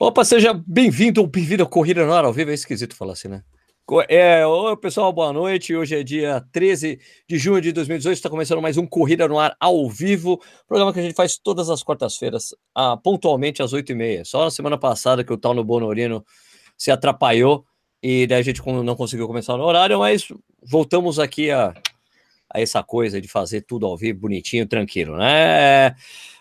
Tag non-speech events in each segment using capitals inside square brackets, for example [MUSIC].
Opa, seja bem-vindo ou bem-vindo ao Corrida no Ar ao vivo. É esquisito falar assim, né? É, oi, pessoal, boa noite. Hoje é dia 13 de junho de 2018. Está começando mais um Corrida no Ar ao vivo. Programa que a gente faz todas as quartas-feiras, ah, pontualmente às 8h30. Só na semana passada que o tal no Bonorino se atrapalhou e daí a gente não conseguiu começar no horário, mas voltamos aqui a, a essa coisa de fazer tudo ao vivo, bonitinho, tranquilo, né?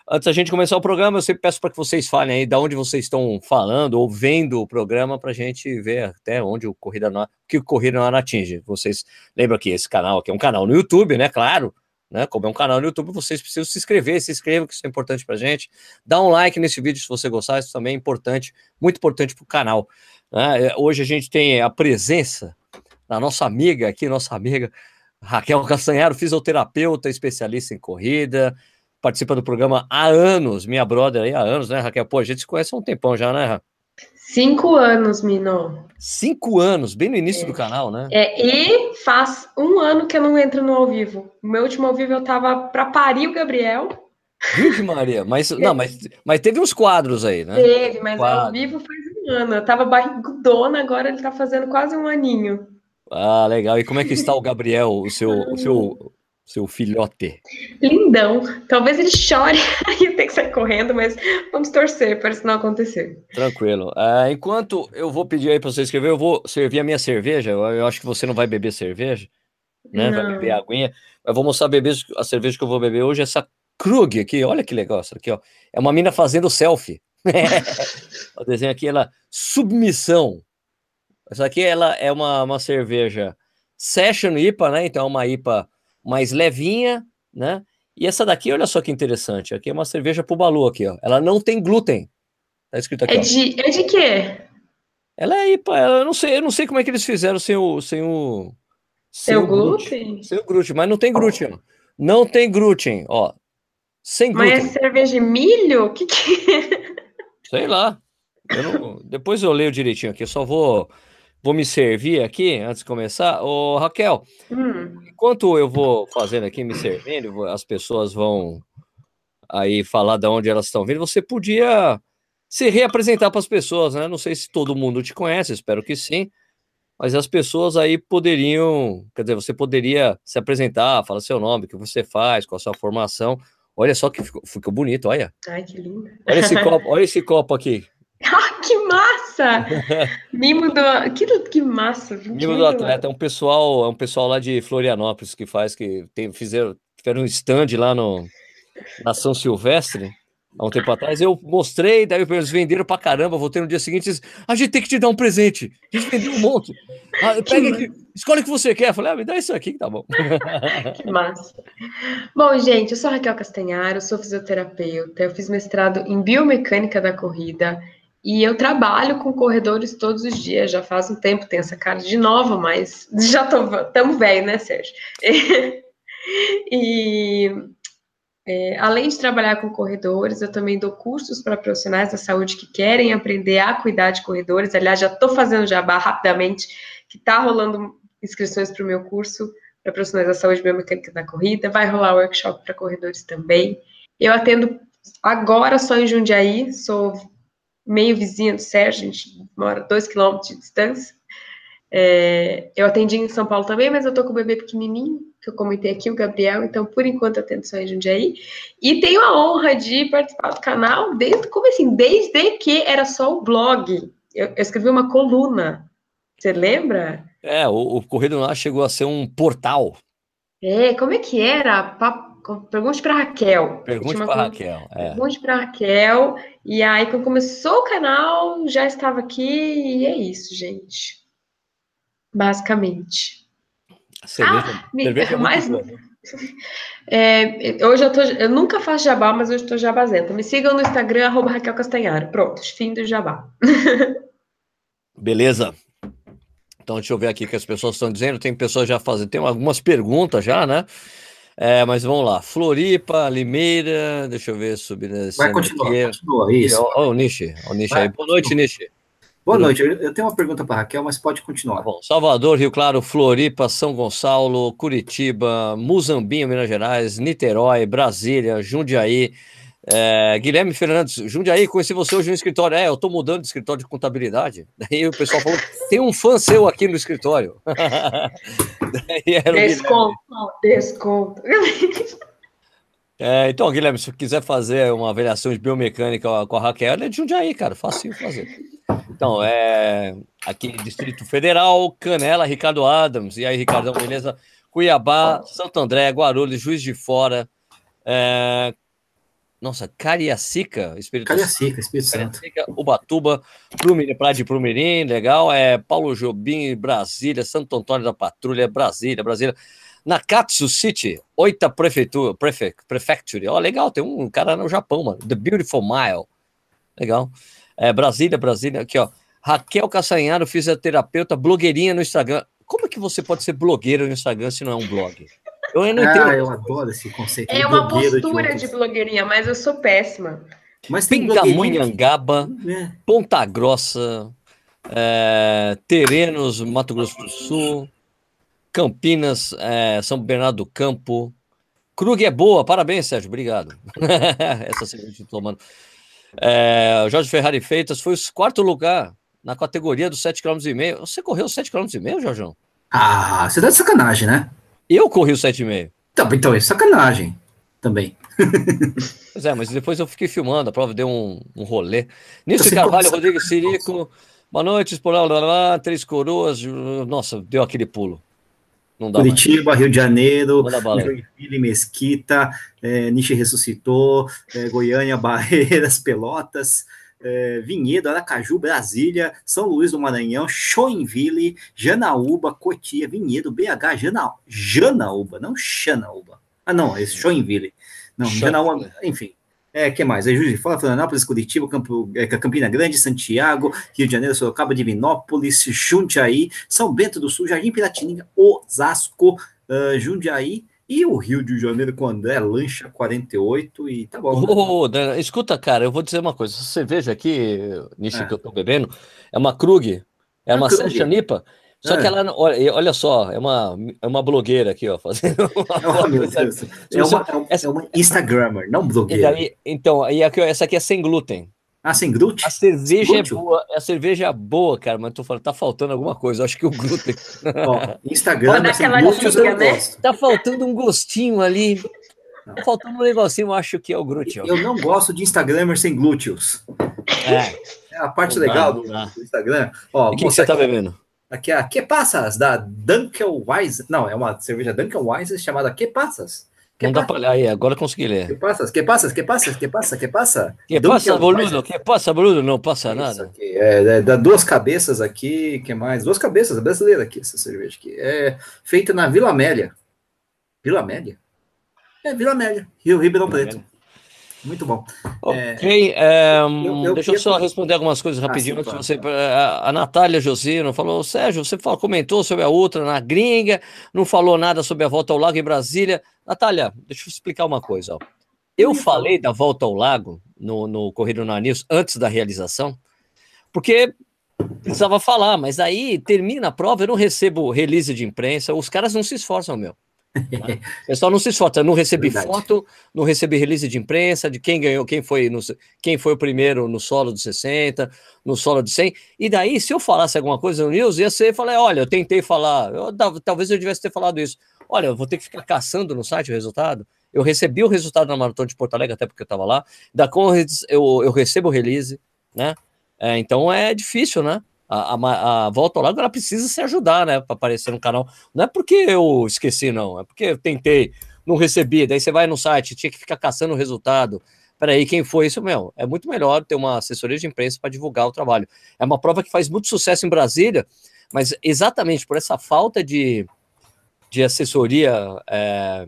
Antes da gente começar o programa, eu sempre peço para que vocês falem aí de onde vocês estão falando ou vendo o programa para a gente ver até onde o Corrida Noir, que o Corrida Noir atinge. Vocês lembram que esse canal aqui é um canal no YouTube, né? Claro, né? Como é um canal no YouTube, vocês precisam se inscrever, se inscrevam, que isso é importante para a gente. Dá um like nesse vídeo se você gostar, isso também é importante, muito importante para o canal. Né? Hoje a gente tem a presença da nossa amiga aqui, nossa amiga Raquel Castanharo, fisioterapeuta, especialista em corrida, participa do programa há anos, minha brother aí há anos, né, Raquel? Pô, a gente se conhece há um tempão já, né, Raquel? Cinco anos, Mino. Cinco anos, bem no início é. do canal, né? É, e faz um ano que eu não entro no ao vivo. O meu último ao vivo eu tava para parir o Gabriel. Vixe, Maria, mas não, mas, mas teve uns quadros aí, né? Teve, mas Quadro. ao vivo faz um ano. Eu tava barrigudona, agora ele tá fazendo quase um aninho. Ah, legal. E como é que está o Gabriel, o seu, o seu seu filhote? Lindão. Talvez ele chore [LAUGHS] e eu tenho que sair correndo, mas vamos torcer para isso não acontecer. Tranquilo. Uh, enquanto eu vou pedir aí para você escrever, eu vou servir a minha cerveja. Eu, eu, acho que você não vai beber cerveja, né? Não. Vai beber aguinha. Mas vou mostrar beber a cerveja que eu vou beber hoje. Essa Krug aqui, olha que legal essa aqui, ó. É uma mina fazendo selfie. [LAUGHS] o desenho aqui, ela submissão. Essa aqui ela é uma, uma cerveja Session IPA, né? Então é uma IPA mais levinha, né? E essa daqui, olha só que interessante, aqui é uma cerveja Pubalu aqui, ó. Ela não tem glúten. Tá escrito aqui, é de, é de quê? Ela é IPA, eu não sei, eu não sei como é que eles fizeram sem o sem o sem, o glúten. Sem o glúten, mas não tem glúten. Não tem glúten, ó. Sem glúten. Mas é cerveja de milho? O que que é? Sei lá. Eu não... Depois eu leio direitinho aqui, eu só vou vou me servir aqui antes de começar. Ô, Raquel, hum. enquanto eu vou fazendo aqui, me servindo, as pessoas vão aí falar de onde elas estão vindo, você podia se reapresentar para as pessoas, né? Não sei se todo mundo te conhece, espero que sim. Mas as pessoas aí poderiam, quer dizer, você poderia se apresentar, falar seu nome, o que você faz, qual a sua formação. Olha só que ficou, ficou bonito, olha. Ai, que lindo. Olha esse [LAUGHS] copo, olha esse copo aqui. [LAUGHS] Ah, que massa! [LAUGHS] Mimo do. Que, que massa! Mimo do atleta. É um pessoal, é um pessoal lá de Florianópolis que faz, que tem, fizeram, tiveram um stand lá no, na São Silvestre há um tempo atrás. Eu mostrei, daí eles venderam pra caramba. Voltei no dia seguinte e a gente tem que te dar um presente. A gente vendeu um monte. [LAUGHS] Ah, pega aqui, escolhe o que você quer. Eu falei, ah, me dá isso aqui que tá bom. que massa. Bom, gente, eu sou Raquel Castanharo, sou fisioterapeuta. Eu fiz mestrado em biomecânica da corrida. E eu trabalho com corredores todos os dias, já faz um tempo, tenho essa cara de nova, mas [LAUGHS] já estamos velho, né, Sérgio? [LAUGHS] e é, além de trabalhar com corredores, eu também dou cursos para profissionais da saúde que querem aprender a cuidar de corredores. Aliás, já estou fazendo jabá rapidamente, que está rolando inscrições para o meu curso para profissionais da saúde biomecânica da corrida. Vai rolar workshop para corredores também. Eu atendo agora só em Jundiaí, sou meio vizinha do Sérgio, a gente mora dois quilômetros de distância. É, eu atendi em São Paulo também, mas eu tô com o bebê pequenininho, que eu comentei aqui, o Gabriel, então por enquanto eu atendo só em Jundiaí. E tenho a honra de participar do canal desde como assim, desde que era só o blog. Eu, eu escrevi uma coluna. Você lembra? É, o, o Correio Lá chegou a ser um portal. É, como é que era? Pergunte para Raquel. Pergunte para Raquel. É. Pergunte para Raquel. E aí, quando começou o canal, já estava aqui e é isso, gente. Basicamente. Cerveja, ah, cerveja é [LAUGHS] mais. [LAUGHS] É, hoje eu tô. Eu nunca faço jabá, mas hoje estou jabazenta. Me sigam no Instagram, arroba Raquel Castanharo. Pronto, fim do jabá. [LAUGHS] Beleza. Então, deixa eu ver aqui o que as pessoas estão dizendo. Tem pessoas já fazendo, tem algumas perguntas já, né? É, mas vamos lá. Floripa, Limeira, deixa eu ver, subindo. Vai continuar, aqui. continua, isso. Olha o Nishi, o Nishi aí. Boa noite, Nishi. Boa noite, eu tenho uma pergunta para Raquel, mas pode continuar. Tá bom. Salvador, Rio Claro, Floripa, São Gonçalo, Curitiba, Muzambinho, Minas Gerais, Niterói, Brasília, Jundiaí, É, Guilherme Fernandes, Jundiaí, conheci você hoje no escritório. É, eu estou mudando de escritório de contabilidade. [LAUGHS] Daí o pessoal falou: tem um fã seu aqui no escritório. [LAUGHS] desconto, desconto. É, então, Guilherme, se quiser fazer uma avaliação de biomecânica com a Raquel, é de Jundiaí, cara, fácil fazer. Então, é aqui Distrito Federal, Canela, Ricardo Adams. E aí, Ricardão, beleza? Cuiabá, Santo André, Guarulhos, Juiz de Fora, é, nossa, Cariacica, Espírito Cariacica, Espírito Santo. Cariacica, Ubatuba, Prumiri, Praia de Prumirim, legal. É Paulo Jobim, Brasília, Santo Antônio da Patrulha, Brasília, Brasília. Nakatsu City, Oita Prefeitura, Prefect, Prefecture. Ó, oh, legal, tem um cara no Japão, mano. The Beautiful Mile. Legal. É, Brasília, Brasília. Aqui, ó. Raquel Castanharo, fisioterapeuta, blogueirinha no Instagram. Como é que você pode ser blogueira no Instagram se não é um blog? Eu não entendo. Ah, eu adoro esse conceito. É uma postura de, de, blogueirinha, mas eu sou péssima. Mas Pindamonhangaba, é. Ponta Grossa, é, Terenos, Mato Grosso do Sul, Campinas, é, São Bernardo do Campo. Krug é boa, parabéns, Sérgio, obrigado. [LAUGHS] Essa cerveja tomando. É, Jorge Ferrari Feitas foi o quarto lugar na categoria dos 7,5 km. Você correu 7,5 km, Jorjão? Ah, você tá de sacanagem, né? Eu corri o 7,5. Então, então é sacanagem também. [LAUGHS] pois é, mas depois eu fiquei filmando, a prova deu um, um rolê. Nilson Carvalho, Rodrigo Sirico, boa noite, Esporal, Três Coroas, nossa, deu aquele pulo. Curitiba, mais. Rio de Janeiro, Joinville, Mesquita, é, Niche ressuscitou, é, Goiânia, [LAUGHS] Barreiras, Pelotas, é, Vinhedo, Aracaju, Brasília, São Luís do Maranhão, Joinville, Janaúba, Cotia, Vinhedo, BH, Jana, Janaúba, não Xanaúba. Ah, não, é Joinville. Não, Janaúba, enfim. É, que mais? É Juiz de Fora, Florianópolis, Curitiba, Campo, é, Campina Grande, Santiago, Rio de Janeiro, Sorocaba, Divinópolis, Jundiaí, São Bento do Sul, Jardim Piratininga, Osasco, uh, Jundiaí, e o Rio de Janeiro com o André Lancha 48 e tá bom. Né? Oh, escuta, cara, eu vou dizer uma coisa. Essa cerveja aqui, nisso é. que eu tô bebendo, é uma Krug, é, é uma Session Nipa. Só é. que ela, olha, olha só, é uma, é uma blogueira aqui, ó, [LAUGHS] fazendo uma oh, meu Deus. É uma, é uma Instagrammer, não blogueira. Daí, então, e aqui, essa aqui é sem glúten. Ah, sem glúten? A cerveja é boa, a cerveja é boa, cara, mas tô falando, tá faltando alguma coisa. Acho que o glúten. Ó, [LAUGHS] Instagram, sem glúten, eu né? gosto. Tá faltando um gostinho ali. Tá faltando um negocinho, eu acho que é o glúten. Eu não gosto de Instagramer sem glúteos. É. É a parte legal do, do, Instagram. Ó, o que, que você tá bebendo? Aqui é a Que Passas, da Dunkel Wise. Não, é uma cerveja Dunkel Wise chamada Que Passas. Não dá pra aí, agora consegui ler. Que passa? Que passa? Que passa? Que passa? Que passa? Que passa, boludo? Que passa, boludo? Não passa nada. Aqui, é, é, dá duas cabeças aqui, que mais? Duas cabeças, brasileira aqui, essa cerveja aqui. É feita na Vila Amélia. Vila Amélia? É, Vila Amélia, Rio Ribeirão Preto. Muito bom. Ok, é, eu, eu deixa eu só responder algumas coisas rapidinho. Ah, sim, você, a, a Natália Josino falou: Sérgio, você falou, comentou sobre a outra na gringa, não falou nada sobre a volta ao lago em Brasília. Natália, deixa eu explicar uma coisa. Ó. Eu falei da volta ao lago no, no Correio no News antes da realização, porque precisava falar, mas aí termina a prova, eu não recebo release de imprensa, os caras não se esforçam, meu. Né? [LAUGHS] O pessoal não se esforça, não recebi Verdade. foto, não recebi release de imprensa de quem ganhou, quem foi, no, quem foi o primeiro no solo de 60, no solo de 100. E daí, se eu falasse alguma coisa no News, ia ser, falei, olha, eu tentei falar, eu, talvez eu devesse ter falado isso. Olha, eu vou ter que ficar caçando no site o resultado. Eu recebi o resultado na maratona de Porto Alegre, até porque eu estava lá. Da Conrads, eu, eu recebo o release, né? É, então é difícil, né? A, a, a, volta ao lago ela precisa se ajudar, né? Para aparecer no canal. Não é porque eu esqueci, não. É porque eu tentei, não recebi. Daí você vai no site, tinha que ficar caçando o resultado. Peraí, quem foi isso, meu? É muito melhor ter uma assessoria de imprensa para divulgar o trabalho. É uma prova que faz muito sucesso em Brasília, mas exatamente por essa falta de, de assessoria. É,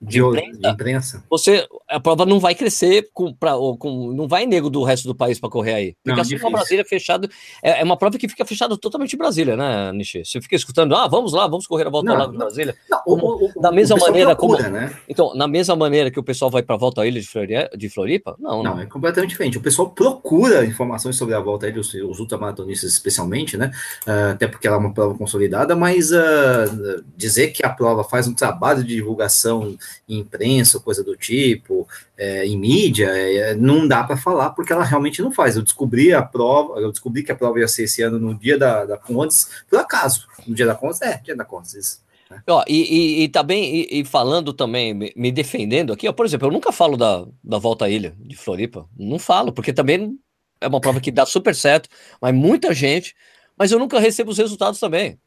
de, imprensa, de imprensa, você a prova não vai crescer com, pra, com não vai nego do resto do país para correr aí. Porque não, assim como Brasília fechado é, é, uma prova que fica fechada totalmente em Brasília, né, Nishi? Você fica escutando, ah, vamos lá, vamos correr a volta não, lado de Brasília. Não, como, o, o, da mesma maneira procura, como né? então na mesma maneira que o pessoal vai para a volta à ilha de, Floripa, de Floripa, não, não, não, é completamente diferente. O pessoal procura informações sobre a volta aí os, os ultramaratonistas especialmente, né? Uh, até porque ela é uma prova consolidada, mas uh, dizer que a prova faz um trabalho de divulgação em imprensa, coisa do tipo, é, em mídia, é, não dá para falar porque ela realmente não faz. Eu descobri a prova, eu descobri que a prova ia ser esse ano no dia da, da Condes, por acaso. No dia da Condes, é, dia da Condes, isso. Né? Ó, e, e, e também, e, e, falando também, me, me, defendendo aqui, ó, por exemplo, eu nunca falo da, da volta à ilha de Floripa. Não falo, porque também é uma prova que dá super certo, mas muita gente, mas eu nunca recebo os resultados também.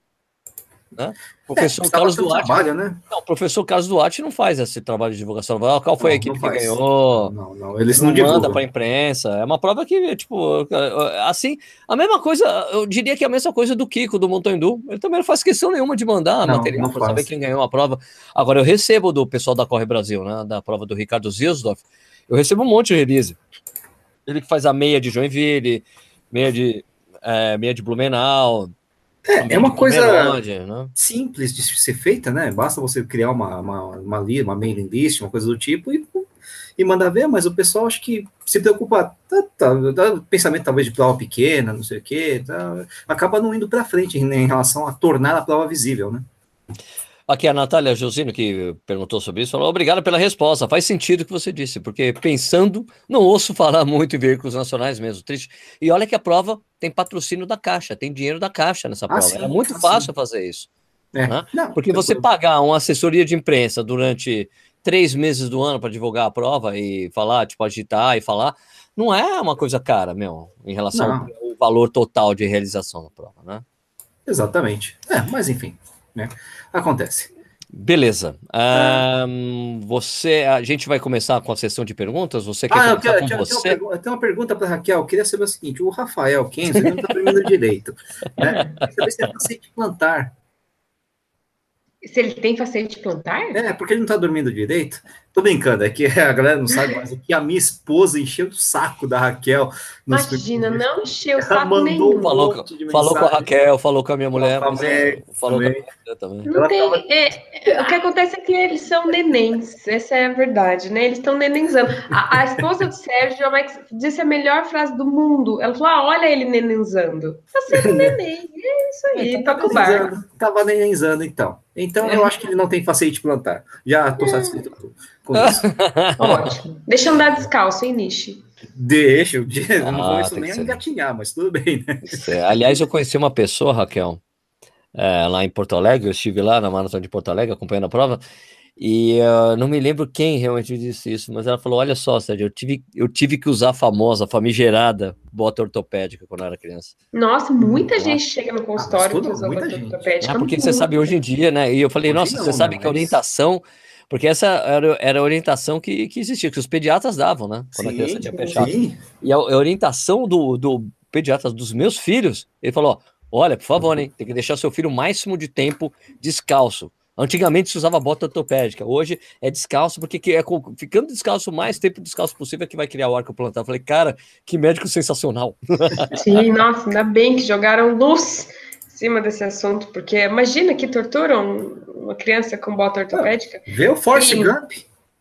Né? O professor é, Carlos Duarte. Trabalho, né? Não, professor Carlos Duarte não faz esse trabalho de divulgação. Qual foi não, a equipe que ganhou? Não, não, eles não, não manda para a imprensa. É uma prova que, tipo, assim, a mesma coisa, eu diria que é a mesma coisa do Kiko, do Montandu. Ele também não faz questão nenhuma de mandar não, material para saber quem ganhou a prova. Agora, eu recebo do pessoal da Corre Brasil, né? Da prova do Ricardo Zilsdorf, eu recebo um monte de release. Ele que faz a meia de Joinville, meia de, é, meia de Blumenau é, é uma coisa né? simples de ser feita, né? Basta você criar uma, uma, uma, uma mailing list, uma coisa do tipo, e, e mandar ver, mas o pessoal acho que se preocupa, tá, tá, tá, pensamento talvez de prova pequena, não sei o quê, tá, acaba não indo para frente em, em relação a tornar a prova visível, né? Aqui a Natália Josino, que perguntou sobre isso, falou: obrigado pela resposta. Faz sentido o que você disse, porque pensando, não ouço [LAUGHS] falar muito em veículos nacionais mesmo. Triste. E olha que a prova tem patrocínio da Caixa, tem dinheiro da Caixa nessa ah, prova. Sim, é muito ah, fácil sim. fazer isso. É. Né? Não, porque você pagar uma assessoria de imprensa durante três meses do ano para divulgar a prova e falar, tipo, agitar e falar, não é uma coisa cara, meu, em relação não. ao valor total de realização da prova, né? Exatamente. É, mas enfim, né? Acontece. Beleza. Um, você, a gente vai começar com a sessão de perguntas. Você quer ah, começar quero, com você? Tem uma, uma pergunta para Raquel. Eu queria saber o seguinte: o Rafael Kenzo não está dormindo [LAUGHS] direito. Né? Saber se é paciente plantar. Se ele tem facete plantar? É, porque ele não tá dormindo direito. Tô brincando, é que [LAUGHS] a galera não sabe, mas é que a minha esposa encheu o saco da Raquel. Imagina, não encheu o saco nenhum. Falou, falou com a Raquel, falou com a minha mulher. Também, é, falou também. com a mulher também. Não tem, tava... é, o que acontece é que eles são nenéns, essa é a verdade, né? Eles estão nenenzando. A, a, esposa do Sérgio disse a melhor frase do mundo. Ela falou: ah, olha ele nenenzando. Tá sendo [LAUGHS] neném, é isso aí, é, toca o barco. Tava nenenzando, então. Então, eu acho que ele não tem facete plantar. Já estou satisfeito com isso. [LAUGHS] Ótimo. Deixa eu andar descalço, hein, Nishi? Deixa, eu ah, não começo nem a engatinhar, mas tudo bem, né? É, aliás, eu conheci uma pessoa, Raquel, é, lá em Porto Alegre, eu estive lá na maratona de Porto Alegre acompanhando a prova, e uh, não me lembro quem realmente disse isso, mas ela falou: Olha só, Sérgio, eu tive, eu tive que usar a famosa, famigerada bota ortopédica quando eu era criança. Nossa, muita gente chega no consultório ah, usa bota ortopédica. É, porque você sabe hoje em dia, né? E eu falei: hoje Nossa, não, você sabe que a orientação. Porque essa era, era a orientação que, que existia, que os pediatras davam, né? Quando sim, a criança tinha fechado. E a, a, orientação do, do pediatra dos meus filhos, ele falou: Olha, por favor, hein? Tem que deixar seu filho o máximo de tempo descalço. Antigamente se usava bota ortopédica, hoje é descalço, porque é ficando descalço o mais tempo descalço possível é que vai criar o arco plantar. Eu falei, cara, que médico sensacional. [LAUGHS] Sim, nossa, ainda bem que jogaram luz em cima desse assunto, porque imagina que torturam uma criança com bota ortopédica. Vê o Force Gump.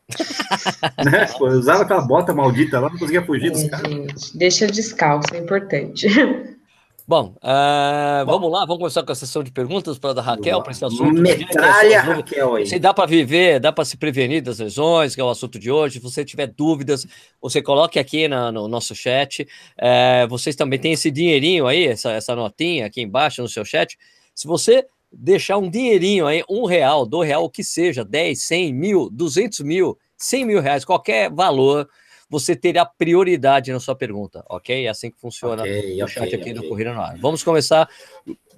[LAUGHS] né? Pô, usava aquela bota maldita lá, não conseguia fugir dos é, caras. Deixa descalço, é importante. [LAUGHS] Bom, uh, Bom, vamos lá, vamos começar com a sessão de perguntas para a Raquel, para esse assunto. Metralha, Raquel aí. Se dá para viver, dá para se prevenir das lesões, que é o assunto de hoje. Se você tiver dúvidas, você coloque aqui na, no nosso chat. Uh, vocês também têm esse dinheirinho aí, essa, essa notinha aqui embaixo no seu chat. Se você deixar um dinheirinho aí, um real, dois real, o que seja, 10, 100 mil, 200 mil, 100 mil reais, qualquer valor, você terá prioridade na sua pergunta, ok? É assim que funciona okay, o chat okay, aqui okay. do Corrida no Ar. Vamos começar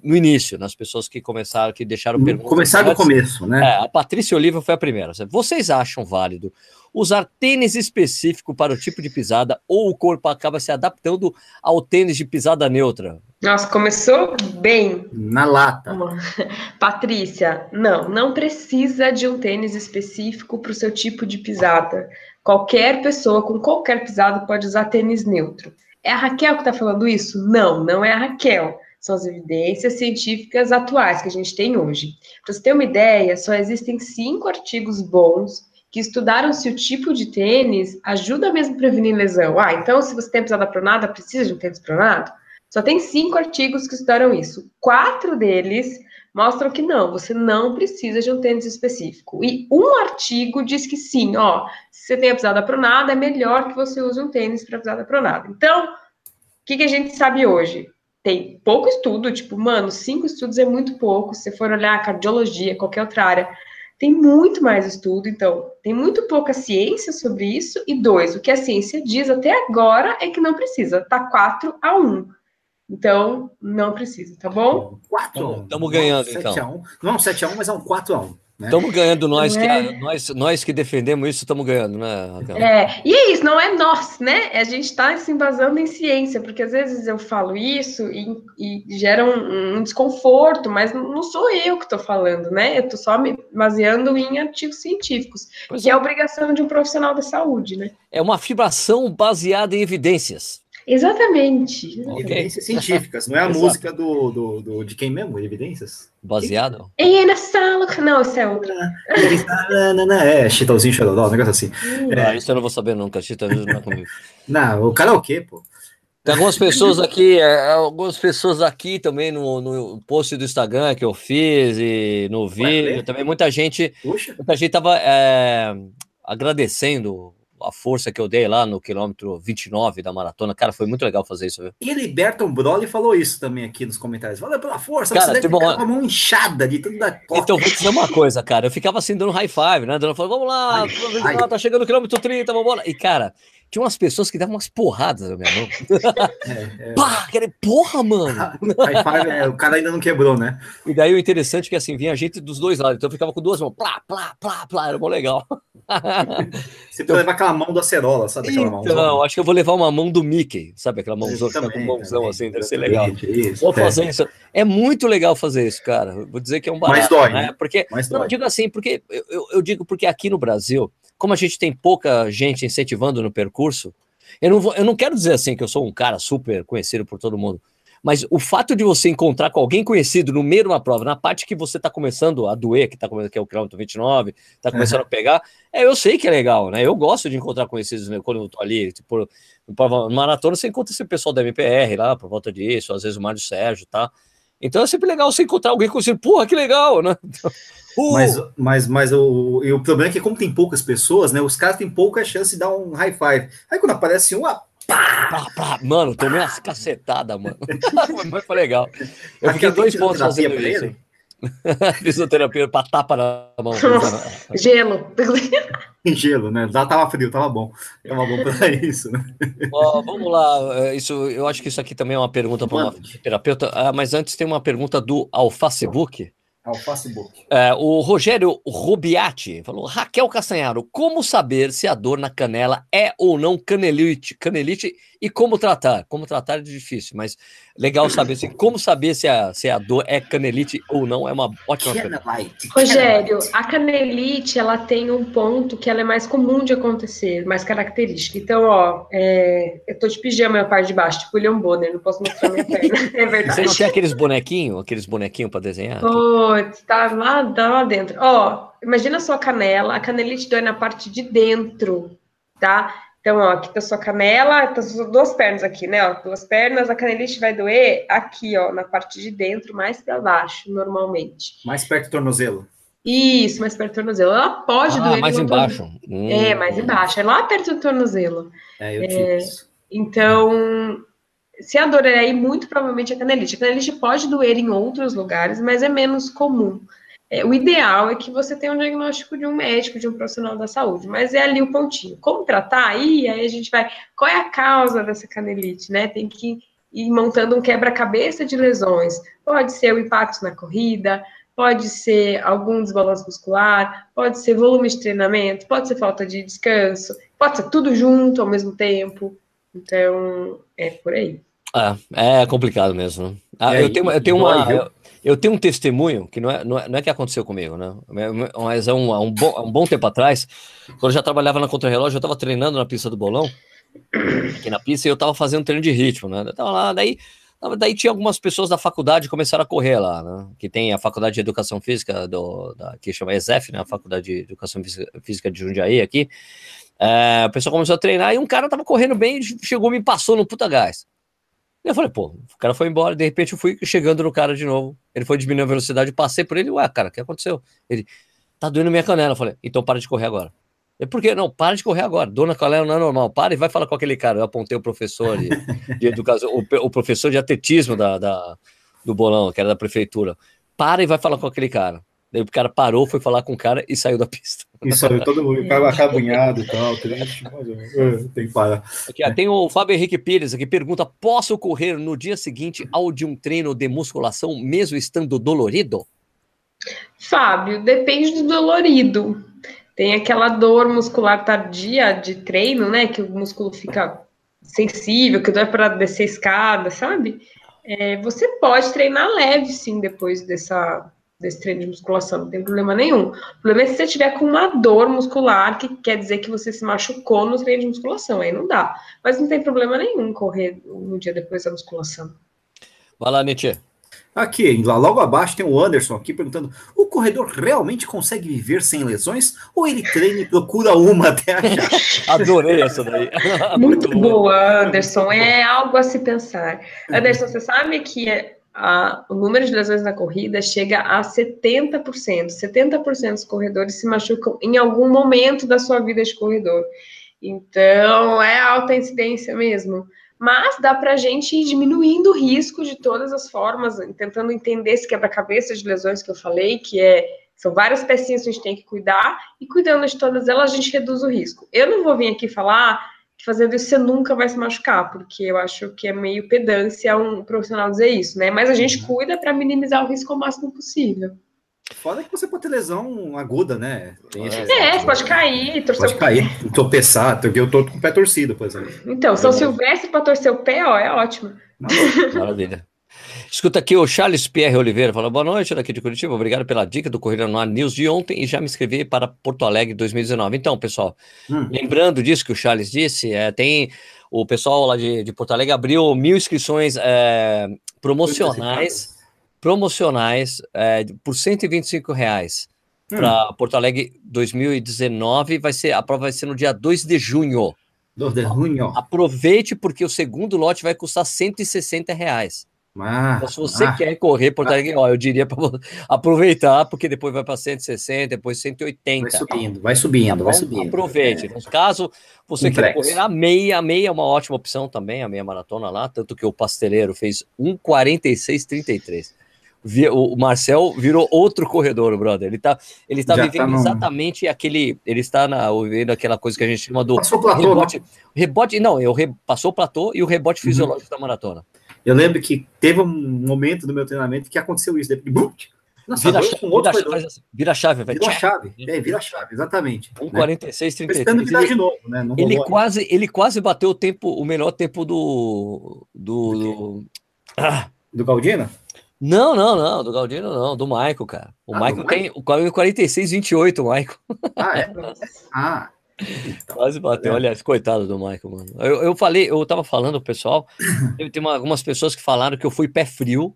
no início, nas pessoas que começaram, que deixaram perguntas. Começar do começo, né? É, a Patrícia Oliva foi a primeira. Vocês acham válido usar tênis específico para o tipo de pisada ou o corpo acaba se adaptando ao tênis de pisada neutra? Nossa, começou bem. Na lata. [LAUGHS] Patrícia, não, não precisa de um tênis específico para o seu tipo de pisada. Qualquer pessoa com qualquer pisada pode usar tênis neutro. É a Raquel que está falando isso? Não, não é a Raquel. São as evidências científicas atuais que a gente tem hoje. Para você ter uma ideia, só existem cinco artigos bons que estudaram se o tipo de tênis ajuda mesmo a prevenir lesão. Ah, então se você tem pisada pronada, precisa de um tênis pronado? Só tem cinco artigos que estudaram isso. Quatro deles mostram que não, você não precisa de um tênis específico. E um artigo diz que sim, ó, se você tem a pisada pronada, é melhor que você use um tênis para pisada pronada. Então, o que, que a gente sabe hoje? Tem pouco estudo, tipo, mano, cinco estudos é muito pouco. Se você for olhar cardiologia, qualquer outra área, tem muito mais estudo, então tem muito pouca ciência sobre isso. E dois, o que a ciência diz até agora é que não precisa, tá 4 a 1. Então, não precisa, tá bom? 4 a 1. Estamos ganhando, então. Não é um 7 a 1, mas é um 4 a 1. Estamos né? ganhando, nós, é... que, nós, nós que defendemos isso, estamos ganhando, né, Raquel? É, e é isso, não é nós, né? A gente está se embasando em ciência, porque às vezes eu falo isso e, e gera um, um, desconforto, mas não sou eu que estou falando, né? Eu estou só me baseando em artigos científicos, pois que é. é a obrigação de um profissional da saúde, né? É uma fibração baseada em evidências. Exatamente. Evidências científicas, não é a música do, do, do, de quem mesmo? Evidências? Baseado? E na sala. Não, isso é outra. é, Chitãozinho Chororó, um negócio assim. Hum. É. Ah, isso eu não vou saber nunca, Chitãozinho não é comigo. Não, o karaokê, pô. Tem algumas pessoas aqui, é, algumas pessoas aqui também no, no post do Instagram que eu fiz e no vídeo, também muita gente, Puxa. muita gente tava é, agradecendo a força que eu dei lá no quilômetro 29 da maratona. Cara, foi muito legal fazer isso, viu? E Liberton Broly falou isso também aqui nos comentários. Valeu pela força, cara, você deve ficar com a mão inchada de tudo da Então, vou dizer uma coisa, cara. Eu ficava assim dando high five, né? Dando, vamos lá, ai, ai. tá chegando no quilômetro 30, vamos embora. E, cara, tinha umas pessoas que davam umas porradas na minha mão. [LAUGHS] É, é... Pá, aquele porra, mano! [LAUGHS] é, o cara ainda não quebrou, né? E daí o interessante é que assim, vinha gente dos dois lados, então eu ficava com duas mãos, plá, plá, plá, plá, era bom legal. [LAUGHS] Você então, pode levar aquela mão do acerola, sabe aquela mão? Não, acho que eu vou levar uma mão do Mickey, sabe aquela mãozão com mãozão também, assim, deve ser legal. Isso, vou fazer é. isso. É muito legal fazer isso, cara. Vou dizer que é um barato. Mais dói, né? Porque, Mais não, dói. digo assim, porque eu, eu digo porque aqui no Brasil, como a gente tem pouca gente incentivando no percurso, eu não, vou, eu não quero dizer assim que eu sou um cara super conhecido por todo mundo, mas o fato de você encontrar com alguém conhecido no meio de uma prova, na parte que você está começando a doer, que, tá, que é o quilômetro 29, está começando uhum. a pegar, é, eu sei que é legal, né? Eu gosto de encontrar conhecidos né, quando eu tô ali, tipo, no maratona você encontra esse pessoal da MPR lá, por volta disso, às vezes o Mário Sérgio, tá? Então é sempre legal você encontrar alguém conhecido, porra, que legal, né? [LAUGHS] Uh! Mas, mas, mas o, o problema é que, como tem poucas pessoas, né? Os caras têm pouca chance de dar um high five. Aí quando aparece um, ah, pá! Pá. Mano, tomei umas cacetadas, mano. [LAUGHS] mas foi legal. Eu fiquei dois pontos fazendo isso. [LAUGHS] Fisioterapia para tapa na mão. [LAUGHS] Gelo. Gelo, né? Lá tava frio, tava bom. Tava bom para isso, né? Ó, vamos lá. É, isso, eu acho que isso aqui também é uma pergunta para uma terapeuta. Ah, mas antes tem uma pergunta do Ao Facebook. Ao Facebook. É, o Rogério Rubiati falou: Raquel Castanharo, como saber se a dor na canela é ou não canelite, canelite e como tratar? Como tratar é difícil, mas legal saber assim, como saber se a, se a dor é canelite ou não é uma ótima pergunta. Rogério, a canelite ela tem um ponto que ela é mais comum de acontecer, mais característica. Então, ó, é, eu tô de pijama na parte de baixo, tipo William Bonner, não posso mostrar minha perna. [LAUGHS] É verdade. Aqueles bonequinhos, aqueles bonequinhos para desenhar? Putz, tá lá, tá lá dentro. Ó, imagina a sua canela, a canelite dói na parte de dentro, tá? Então, ó, aqui tá sua canela, tá suas duas pernas aqui, né? Ó, duas pernas, a canelite vai doer aqui, ó, na parte de dentro, mais para baixo, normalmente. Mais perto do tornozelo. Isso, mais perto do tornozelo. Ela pode ah, doer. Mais embaixo. Hum. É, mais embaixo. É lá perto do tornozelo. É, eu é, isso. Então, se a dor é aí, muito provavelmente é canelite. A canelite pode doer em outros lugares, mas é menos comum. É, o ideal é que você tenha um diagnóstico de um médico, de um profissional da saúde, mas é ali o pontinho. Como tratar? Aí, aí a gente vai. Qual é a causa dessa canelite, né? Tem que ir montando um quebra-cabeça de lesões. Pode ser o impacto na corrida, pode ser algum desbalanço muscular, pode ser volume de treinamento, pode ser falta de descanso, pode ser tudo junto ao mesmo tempo. Então, é por aí. É, é complicado mesmo. Ah, eu, tenho, eu tenho uma. Eu, eu tenho um testemunho que não é, não é, não é que aconteceu comigo, né? Mas é um, um, bom, um bom tempo atrás, quando eu já trabalhava na Contra-Relógio, eu estava treinando na pista do bolão, aqui na pista, e eu estava fazendo treino de ritmo, né? Eu tava lá, daí, daí tinha algumas pessoas da faculdade que começaram a correr lá, né? Que tem a Faculdade de Educação Física, do, da, que chama ESEF, né? A Faculdade de Educação Física de Jundiaí aqui. É, o pessoal começou a treinar e um cara tava correndo bem, chegou me passou no puta gás. Eu falei, pô, o cara foi embora, de repente eu fui chegando no cara de novo. Ele foi diminuindo a velocidade, passei por ele, ué, cara, o que aconteceu? Ele, tá doendo minha canela. Eu falei, então para de correr agora. É porque não, para de correr agora. Dona Canela não é normal. Para e vai falar com aquele cara. Eu apontei o professor de, de educação, o, o, professor de atletismo da, da, do bolão, que era da prefeitura. Para e vai falar com aquele cara. Daí o cara parou, foi falar com o cara e saiu da pista. Saiu todo mundo, acabunhado e tal. É, tem que parar. Aqui, ó, tem o Fábio Henrique Pires aqui, pergunta: posso correr no dia seguinte ao de um treino de musculação, mesmo estando dolorido? Fábio, depende do dolorido. Tem aquela dor muscular tardia de treino, né? Que o músculo fica sensível, que não é para descer escada, sabe? É, você pode treinar leve, sim, depois dessa, desse treino de musculação, não tem problema nenhum. O problema é se você tiver com uma dor muscular, que quer dizer que você se machucou no treino de musculação, aí não dá. Mas não tem problema nenhum correr no dia depois da musculação. Vai lá, Nietzsche. Aqui, lá logo abaixo tem o Anderson aqui perguntando: o corredor realmente consegue viver sem lesões ou ele treina e procura uma até achar? [LAUGHS] Adorei essa daí. [LAUGHS] Muito, Muito boa, Anderson. É algo a se pensar. Anderson, você sabe que a, o número de lesões na corrida chega a 70%. 70% dos corredores se machucam em algum momento da sua vida de corredor. Então, é alta incidência mesmo. Mas dá para a gente ir diminuindo o risco de todas as formas, tentando entender esse quebra-cabeça de lesões que eu falei, que é são várias pecinhas que a gente tem que cuidar, e cuidando de todas elas, a gente reduz o risco. Eu não vou vir aqui falar fazendo isso você nunca vai se machucar, porque eu acho que é meio pedância um profissional dizer isso, né? Mas a gente uhum. cuida para minimizar o risco ao máximo possível. Foda que você pode ter lesão aguda, né? Tem é, você pode cair, torcer pode o cair, pé. tropeçar, eu tô com o pé torcido, por exemplo. Então, São Silvestre para torcer o pé, ó, é ótimo. Maravilha. Escuta aqui o Charles Pierre Oliveira, fala boa noite, daqui de Curitiba, obrigado pela dica do Corrida no Ar News de ontem e já me inscrevi para Porto Alegre 2019. Então, pessoal, hum. lembrando disso que o Charles disse, é, tem o pessoal lá de, de Porto Alegre abriu mil inscrições é, promocionais promocionais é, por 125 reais hum. para Porto Alegre 2019. Vai ser, a prova vai ser no dia 2 de junho. 2 de junho. Aproveite, porque o segundo lote vai custar 160 reais. Ah, então, se você ah, quer correr Porto Alegre, ah, ó, eu diria para aproveitar, porque depois vai para 160, depois 180. Vai subindo, vai subindo, então, vai subindo. Aproveite. É. caso você queira correr a meia, a meia é uma ótima opção também, a meia maratona lá, tanto que o pasteleiro fez 1,46,33 o Marcel virou outro corredor, brother. Ele tá, ele tá vivendo tá no... exatamente aquele. Ele está na, vivendo aquela coisa que a gente chama do passou platô, né? rebote. Não? Rebote, não, eu re, passou o platô e o rebote uhum. fisiológico da maratona. Eu lembro que teve um momento do meu treinamento que aconteceu isso. Nossa, vira, chave, vira, chave, vira chave, vai. Vira chave, é, vira chave, exatamente. 1,46, né? 33. Ele, de novo, né? Não ele, quase, ele quase bateu o tempo, o melhor tempo do. Do, do, ah. do Galdino? Não, não, não, do Galdino não, do Michael, cara. O ah, Michael tem o 46, 28, o Michael. Ah, é? ah. Então, Quase bateu, é. aliás, coitado do Michael, mano. Eu, eu falei, eu tava falando, pessoal, [LAUGHS] tem uma, algumas pessoas que falaram que eu fui pé frio,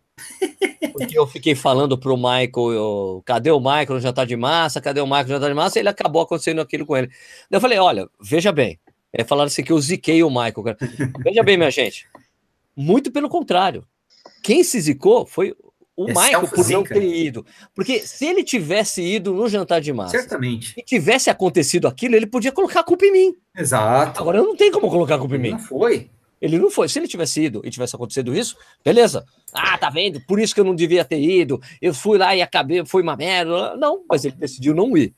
porque eu fiquei falando pro Michael, eu, cadê o Michael já tá de massa, cadê o Michael já tá de massa, e ele acabou acontecendo aquilo com ele. Eu falei, olha, veja bem, é, falaram assim que eu ziquei o Michael, cara. [LAUGHS] Veja bem, minha gente, muito pelo contrário, quem se zicou foi o é Michael por não ter ido. Porque se ele tivesse ido no jantar de massa Certamente. e tivesse acontecido aquilo, ele podia colocar a culpa em mim. Exato. Agora não tem como colocar a culpa em mim. Não foi. Ele não foi. Se ele tivesse ido e tivesse acontecido isso, beleza. Ah, tá vendo? Por isso que eu não devia ter ido. Eu fui lá e acabei, foi uma merda. Não, mas ele decidiu não ir.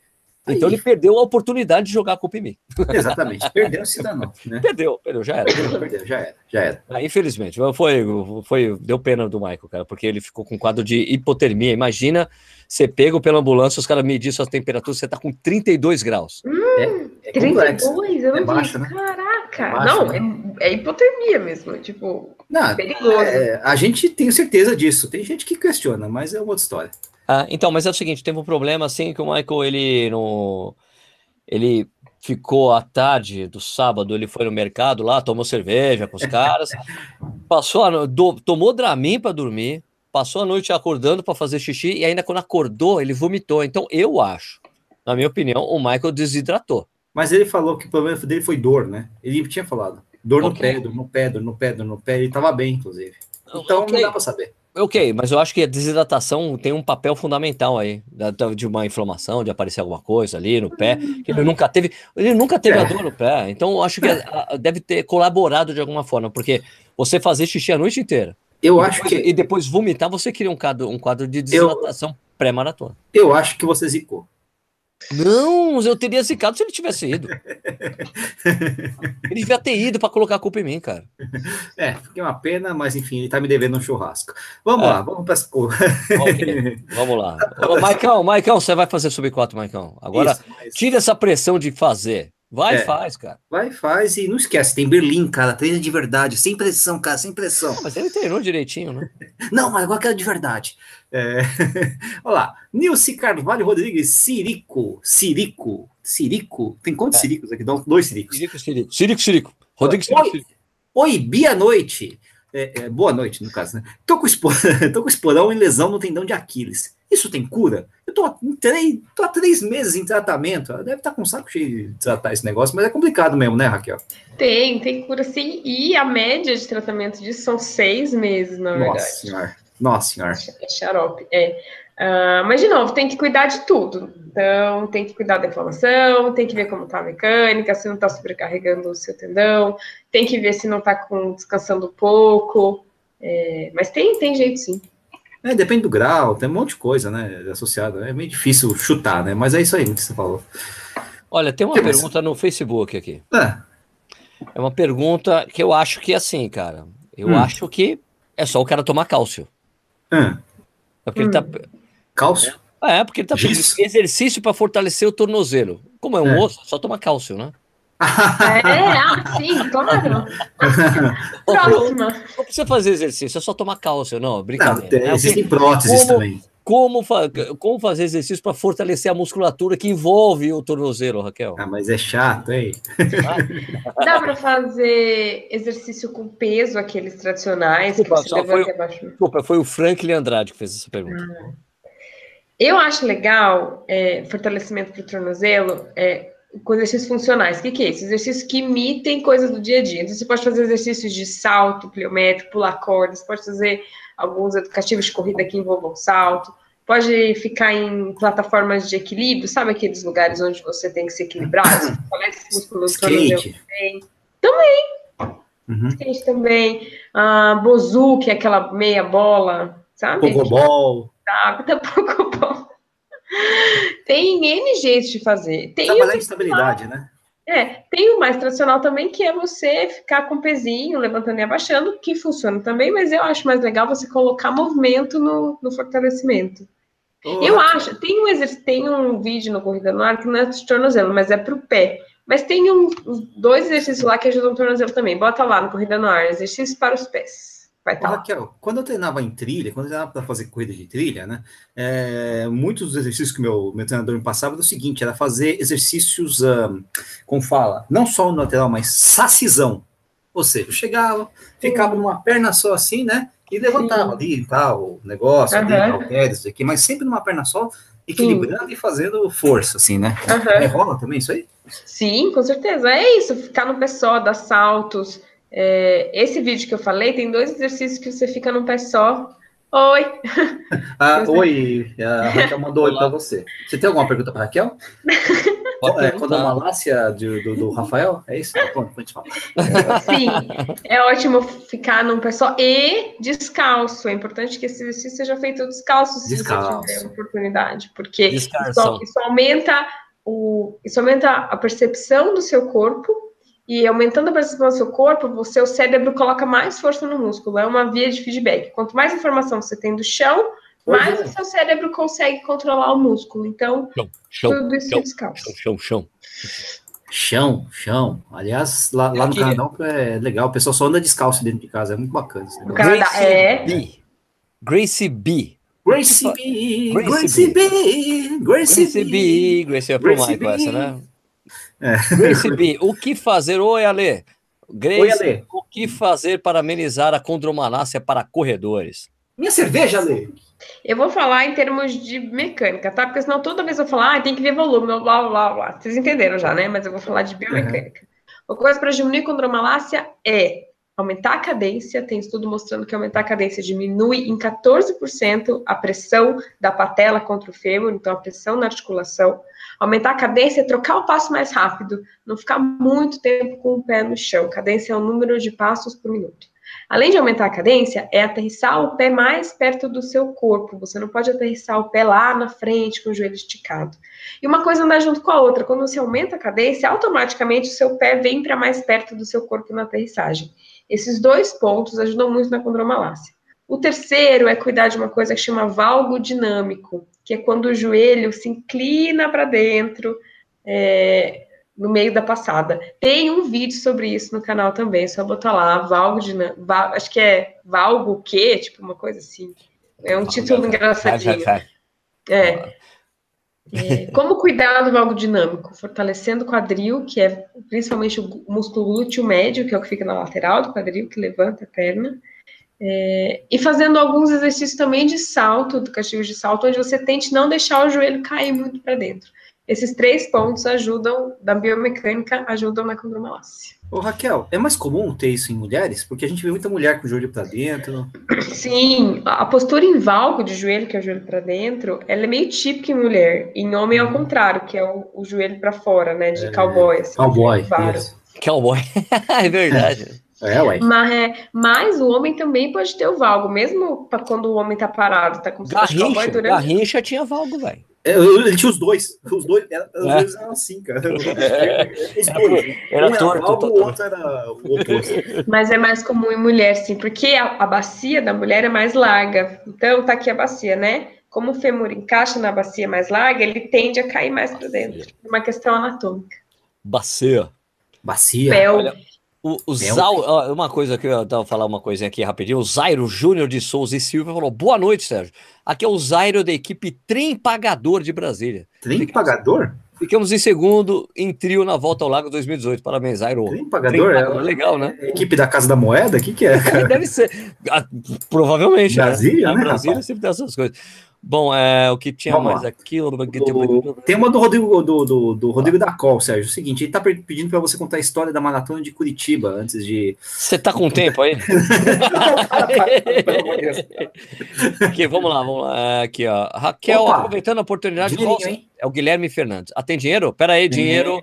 Então Aí. ele perdeu a oportunidade de jogar a culpa em mim. [LAUGHS] Exatamente, perdeu se danou. Né? Perdeu, perdeu, já era. Perdeu, perdeu, já era, já era. Ah, infelizmente, foi, foi, deu pena do Michael, cara, porque ele ficou com quadro de hipotermia. Imagina ser pego pela ambulância, os caras medir sua temperatura, você tá com 32 graus. Hum, é, é 32? Eu não é baixo, né? Caraca, é baixo, não, né? é, é, hipotermia mesmo, tipo, não, perigoso. É, a gente tem certeza disso, tem gente que questiona, mas é uma outra história. Ah, então, mas é o seguinte, teve um problema assim que o Michael, ele no ele ficou à tarde do sábado, ele foi no mercado lá, tomou cerveja com os caras, [LAUGHS] passou a, do, tomou Dramin para dormir, passou a noite acordando para fazer xixi e ainda quando acordou, ele vomitou. Então, eu acho, na minha opinião, o Michael desidratou. Mas ele falou que o problema dele foi dor, né? Ele tinha falado. Dor okay. no pé, dor no pé, dor no pé, dor no pé. Ele tava bem, inclusive. Então okay. não dá para saber. Ok, mas eu acho que a desidratação tem um papel fundamental aí, de uma inflamação, de aparecer alguma coisa ali no pé, que ele nunca teve, ele nunca teve é. a dor no pé, então eu acho que deve ter colaborado de alguma forma, porque você fazer xixi a noite inteira, eu acho depois, que. E depois vomitar, você cria um quadro, um quadro de desidratação pré-maratona. Eu acho que você zicou. Não, eu teria zicado se ele tivesse ido. ele devia ter ido para colocar a culpa em mim, cara. É, fiquei uma pena, mas enfim, ele tá me devendo um churrasco. Vamos é. lá, vamos para as okay. Vamos lá. [LAUGHS] Ô, Maicão, Maicão, você vai fazer sub 4, Maicão. Agora, Isso, mas... tira essa pressão de fazer. Vai, é, faz, cara. Vai, faz e não esquece, tem Berlim, cara, treina de verdade, sem pressão, cara, sem pressão. Mas ele treinou direitinho, né? [LAUGHS] não, mas agora quero de verdade. É... [LAUGHS] Olha lá, Nilce Carvalho Rodrigues, Sirico, Sirico, Sirico, tem quantos é. Siricos aqui? Dois Siricos. Sirico, Sirico, Sirico, Sirico. Rodrigues, Oi, Sirico. Oi, Bia Noite. É, é, boa noite, no caso, né? Tô com, espor... [LAUGHS] tô com esporão e lesão no tendão de Aquiles. Isso tem cura? Eu tô, três, tô há três meses em tratamento. Ela deve estar tá com saco cheio de tratar esse negócio, mas é complicado mesmo, né, Raquel? Tem, tem cura sim. E a média de tratamento disso são seis meses, na verdade. Nossa senhora. Nossa senhora. É xarope, é. Uh, mas, de novo, tem que cuidar de tudo. Então, tem que cuidar da inflamação, tem que ver como tá a mecânica, se não tá sobrecarregando o seu tendão, tem que ver se não tá com, descansando pouco. É, mas tem, tem jeito sim. É, depende do grau, tem um monte de coisa, né, associada. É meio difícil chutar, né? Mas é isso aí que você falou. Olha, tem uma que pergunta mais? no Facebook aqui. É. é uma pergunta que eu acho que é assim, cara. Eu hum. acho que é só o cara tomar cálcio. Hum. É porque hum. ele tá. Cálcio? É, porque ele tá pedindo exercício para fortalecer o tornozelo. Como é um é. osso, só toma cálcio, né? É, ah, sim, claro. [LAUGHS] Próxima. Não precisa fazer exercício, é só tomar cálcio, não, brincadeira. Não, existem próteses como, também. Como, fa como fazer exercício para fortalecer a musculatura que envolve o tornozelo, Raquel? Ah, mas é chato, hein? Dá para fazer exercício com peso, aqueles tradicionais, desculpa, que você foi, desculpa, foi o Franklin Andrade que fez essa pergunta. Ah. Eu acho legal é, fortalecimento para o tornozelo, é, com exercícios funcionais. O que, que é isso? Exercícios que imitem coisas do dia a dia. Então, você pode fazer exercícios de salto pliométrico, pular cordas, pode fazer alguns educativos de corrida que envolvam salto, pode ficar em plataformas de equilíbrio, sabe aqueles lugares onde você tem que se equilibrar? [COUGHS] Fortalece músculo Skate. também. Também. Uhum. Skate também. Uh, Bozu, que é aquela meia bola, sabe? Pogobol. Tá, tá Pogobol. Tem N jeitos de fazer. Tem Trabalhar em estabilidade, né? É, tem o mais tradicional também, que é você ficar com o pezinho, levantando e abaixando, que funciona também, mas eu acho mais legal você colocar movimento no, no fortalecimento. Oh, eu acho, tem um, tem um vídeo no Corrida no Ar que não é de tornozelo, mas é para o pé. Mas tem um, dois exercícios lá que ajudam o tornozelo também. Bota lá no Corrida no Ar, exercícios para os pés. Vai tá Raquel, quando eu treinava em trilha, quando eu treinava para fazer corrida de trilha, né? É, muitos dos exercícios que meu, meu treinador me passava era o seguinte: era fazer exercícios, um, como fala, não só no lateral, mas sacisão. Ou seja, eu chegava, ficava numa perna só assim, né? E levantava Sim. ali e tal, o negócio, uhum. ali, aqui, mas sempre numa perna só, equilibrando Sim. e fazendo força, assim, né? Uhum. É, rola também isso aí? Sim, com certeza. É isso, ficar no pé só, dar saltos é, esse vídeo que eu falei tem dois exercícios que você fica num pé só. Oi! [LAUGHS] Ah, oi, a Raquel mandou oi para você. Você tem alguma pergunta para Raquel? [LAUGHS] é, quando a malácia do, do, do, Rafael? É isso? Pronto, pode falar. [LAUGHS] Sim, é ótimo ficar num pé só e descalço. É importante que esse exercício seja feito descalço se descalço. você tiver oportunidade, porque isso, isso, aumenta o, isso aumenta a percepção do seu corpo e aumentando a percepção do seu corpo, o seu cérebro coloca mais força no músculo. É uma via de feedback. Quanto mais informação você tem do chão, mais é. o seu cérebro consegue controlar o músculo. Então, chão, chão, tudo isso chão, descalço. Chão, chão, chão. Chão, Aliás, lá, lá no Canadá é legal. O pessoal só anda descalço dentro de casa. É muito bacana. No Canadá, é. B. Gracie B. Gracie B. Gracie B. Gracie B. Gracie é pro Michael essa, né? É. Grace B, o que fazer? Oi, Ale. Grace, Oi, Ale. o que fazer para amenizar a condromalácia para corredores? Minha cerveja, Ale. Eu vou falar em termos de mecânica, tá? Porque senão toda vez eu falar, ah, tem que ver volume, blá, blá, blá, blá. Vocês entenderam já, né? Mas eu vou falar de biomecânica. Uhum. Uma coisa para diminuir condromalácia é aumentar a cadência, tem estudo mostrando que aumentar a cadência diminui em 14% a pressão da patela contra o fêmur, então a pressão na articulação. Aumentar a cadência é trocar o passo mais rápido, não ficar muito tempo com o pé no chão. Cadência é o número de passos por minuto. Além de aumentar a cadência, é aterrissar o pé mais perto do seu corpo. Você não pode aterrissar o pé lá na frente com o joelho esticado. E uma coisa andar junto com a outra. Quando você aumenta a cadência, automaticamente o seu pé vem para mais perto do seu corpo na aterrissagem. Esses dois pontos ajudam muito na condromalácia. O terceiro é cuidar de uma coisa que chama valgo dinâmico, que é quando o joelho se inclina para dentro, é, no meio da passada. Tem um vídeo sobre isso no canal também, só botar lá, valgo val, acho que é valgo o quê? Tipo, uma coisa assim. É um título engraçadinho. É. É, como cuidar do valgo dinâmico? Fortalecendo o quadril, que é principalmente o músculo glúteo médio, que é o que fica na lateral do quadril, que levanta a perna. É, e fazendo alguns exercícios também de salto, do castigo de salto, onde você tente não deixar o joelho cair muito para dentro. Esses três pontos ajudam, da biomecânica, ajudam na condromalácia. Ô, Raquel, é mais comum ter isso em mulheres? Porque a gente vê muita mulher com o joelho para dentro. Sim, a postura em valgo de joelho, que é o joelho para dentro, ela é meio típica em mulher. Em homem é o uhum. contrário, que é o, o joelho para fora, né? De é, cowboy. Assim, cowboy. Cowboy. [LAUGHS] é verdade. É, ué. Mas, é, mas o homem também pode ter o valgo, mesmo pra quando o homem tá parado, tá com Garrincha, durante... Garrincha tinha valgo, velho. É, ele tinha os dois. Os dois era, é. vezes eram assim, cara. [LAUGHS] Os dois. Era, um torto, algo, o outro era o oposto. [LAUGHS] Mas é mais comum em mulher, sim, porque a, a, bacia da mulher é mais larga. Então, tá aqui a bacia, né? Como o fêmur encaixa na bacia mais larga, ele tende a cair mais para dentro. Uma questão anatômica. Bacia. Bacia. Pel. Olha, o, o uma coisa que eu tava falar uma coisinha aqui rapidinho. O Zairo Júnior de Souza e Silva falou: boa noite, Sérgio. Aqui é o Zairo da equipe Trem Pagador de Brasília. Trem Pagador? Ficamos em segundo em trio na volta ao Lago 2018. Parabéns, Zairo. Trem Pagador? Trem Pagador é, legal, né? É equipe da Casa da Moeda? O que, que é? [LAUGHS] Cara? Deve ser. Ah, provavelmente. Brasília, né? né Brasília sempre tem essas coisas. Bom, é, o que tinha Vamos mais lá. aqui? O, tem uma do Rodrigo, do, do, do Rodrigo da Col, Sérgio. É o seguinte, ele está pedindo para você contar a história da maratona de Curitiba antes de. Você está com tempo aí? [LAUGHS] aqui, vamos lá, vamos lá. É, aqui, ó. Raquel, Opa, aproveitando a oportunidade. Qual, é o Guilherme Fernandes. Ah, tem dinheiro? Pera aí, dinheiro.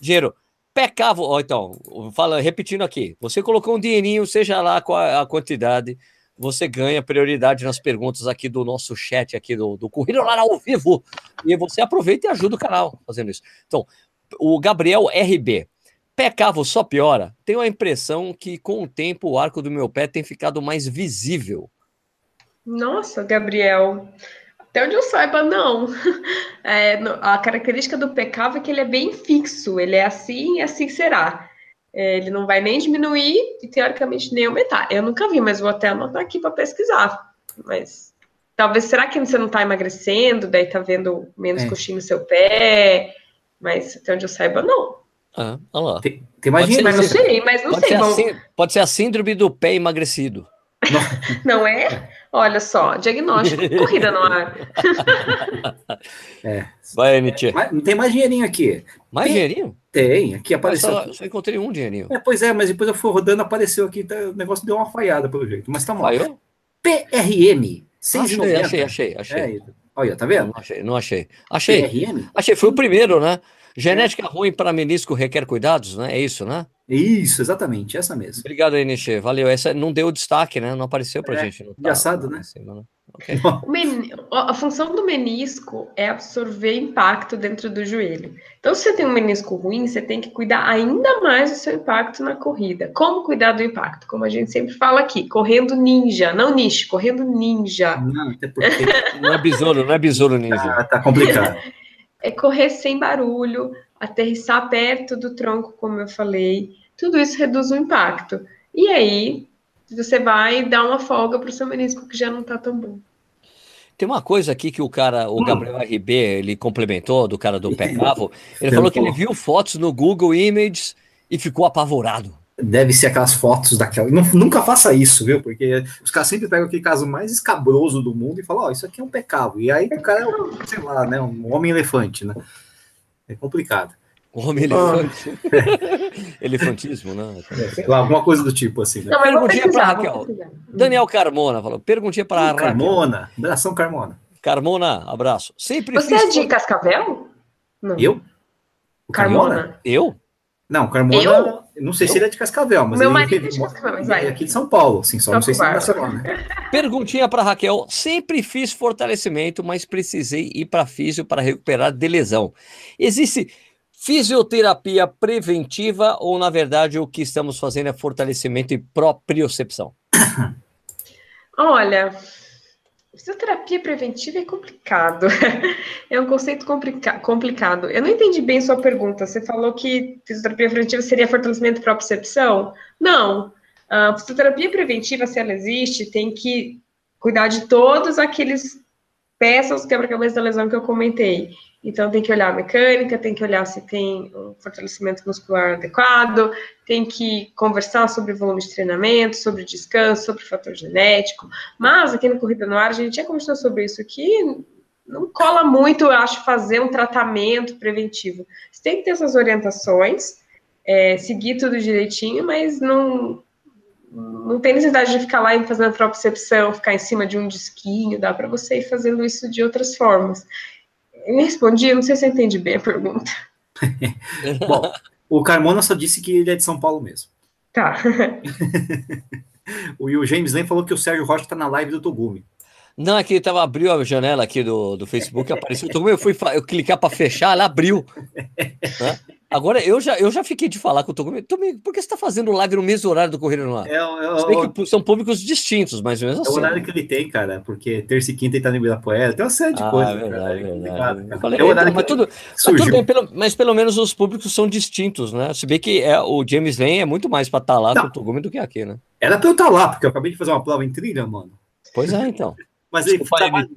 Dinheiro. Pé cavo. Ó, então, fala, repetindo aqui. Você colocou um dinheirinho, seja lá qual a quantidade você ganha prioridade nas perguntas aqui do nosso chat aqui do, do Corrida lá ao vivo. E você aproveita e ajuda o canal fazendo isso. Então, o Gabriel RB. Pé cavo só piora. Tenho a impressão que com o tempo o arco do meu pé tem ficado mais visível. Nossa, Gabriel. Até onde eu saiba, não. [LAUGHS] É, a característica do pé cavo é que ele é bem fixo. Ele é assim e assim será. É, ele não vai nem diminuir e, teoricamente, nem aumentar. Eu nunca vi, mas vou até anotar aqui para pesquisar. Mas talvez, será que você não está emagrecendo, daí está vendo menos é. coxinha no seu pé? Mas até onde eu saiba, não. Ah, olha lá. Tem, tem mais gente, mas não sei, mas não pode sei. Ser pode ser a síndrome do pé emagrecido. Não, não é? [LAUGHS] Olha só, diagnóstico, corrida no ar. [LAUGHS] É. Vai, Nietzsche. Não tem mais dinheirinho aqui. Mais tem, dinheirinho? Tem, aqui apareceu. Só, só, encontrei um dinheirinho. É, pois é, mas depois eu fui rodando, apareceu aqui, tá, o negócio deu uma falhada pelo jeito. Mas tá bom. Falhou? PRM, 6,90. Achei, achei, achei. É, olha, tá vendo? Não achei, não achei. Achei. PRM? Achei, foi o primeiro, né? Genética é. ruim para menisco requer cuidados, né? É isso, né? Isso, exatamente, essa mesmo. Obrigado aí, Nishi. Valeu. Essa não deu destaque, né? Não apareceu pra é, gente. engraçado, tá, né? Cima, né? Okay. [LAUGHS] a função do menisco é absorver impacto dentro do joelho. Então, se você tem um menisco ruim, você tem que cuidar ainda mais do seu impacto na corrida. Como cuidar do impacto? Como a gente sempre fala aqui, correndo ninja, não niche, correndo ninja. Não, até porque... [LAUGHS] não é besouro, não é besouro ninja. Ah, tá complicado. [LAUGHS] é correr sem barulho, aterrissar perto do tronco, como eu falei. Tudo isso reduz o impacto. E aí, você vai dar uma folga para o seu menisco que já não está tão bom. Tem uma coisa aqui que o cara, o hum. Gabriel RB, ele complementou do cara do pé cavo. Ele falou que ele viu fotos no Google Images e ficou apavorado. Deve ser aquelas fotos daquela. Não, nunca faça isso, viu? Porque os caras sempre pegam aquele caso mais escabroso do mundo e falam: Ó, oh, isso aqui é um pecado. E aí o cara é, sei lá, né? Um homem-elefante, né? É complicado. Homem elefante. [LAUGHS] Elefantismo, né? Sei lá, alguma coisa do tipo assim. Né? Não, perguntinha para Raquel. Daniel Carmona falou: perguntinha para Raquel. Carmona, abração Carmona. Carmona, abraço. Sempre Você é de Cascavel? Não. Eu? Carmona. Carmona? Eu? Não, Carmona, eu? Não sei eu? se ele é de Cascavel, mas Meu ele, marido é de Cascavel, mas vai. é aqui de São Paulo, assim, só Só não sei se é Barcelona. [LAUGHS] Perguntinha para Raquel, sempre fiz fortalecimento, mas precisei ir para físio para recuperar de lesão. Existe fisioterapia preventiva ou, na verdade, o que estamos fazendo é fortalecimento e propriocepção? [COUGHS] Olha, Fisioterapia preventiva é complicado. [LAUGHS] é um conceito complica complicado. Eu não entendi bem sua pergunta. Você falou que fisioterapia preventiva seria fortalecimento para percepção? Não. A fisioterapia preventiva, se ela existe, tem que cuidar de todos aqueles peças quebra-cabeça da lesão que eu comentei. Então, tem que olhar a mecânica, tem que olhar se tem um fortalecimento muscular adequado, tem que conversar sobre volume de treinamento, sobre descanso, sobre fator genético. Mas, aqui no Corrida no Ar, a gente já conversou sobre isso aqui, não cola muito, eu acho, fazer um tratamento preventivo. Você tem que ter essas orientações, é, seguir tudo direitinho, mas não, não tem necessidade de ficar lá e fazendo propriocepção, ficar em cima de um disquinho, dá para você ir fazendo isso de outras formas. Eu respondi, não sei se você entende bem a pergunta. [LAUGHS] Bom, o Carmona só disse que ele é de São Paulo mesmo. Tá. o, [LAUGHS] o James Lane falou que o Sérgio Rocha está na live do Togumi. Não, é que ele tava, abriu a janela aqui do, do Facebook, apareceu o Togumi, eu fui eu clicar para fechar, ela abriu. Né? [LAUGHS] Agora, eu já, eu já fiquei de falar com o Togumi. Togumi, por que você está fazendo live no mesmo horário do Corrida no Ar? É, é, que são públicos distintos, mais ou menos assim. É o horário que ele tem, cara, porque terça e quinta ele tá no Ibirapuera, tem uma série de ah, coisas. É verdade, cara, verdade. Falei, é o horário então, mas, tudo, mas, tudo bem, pelo, mas pelo menos os públicos são distintos, né? Se bem que é, o James Lane é muito mais para estar tá lá Não. com o Togumi do que aqui, né? Era para eu estar tá lá, porque eu acabei de fazer uma prova em trilha, mano. Pois é, então. mas ele trabalha,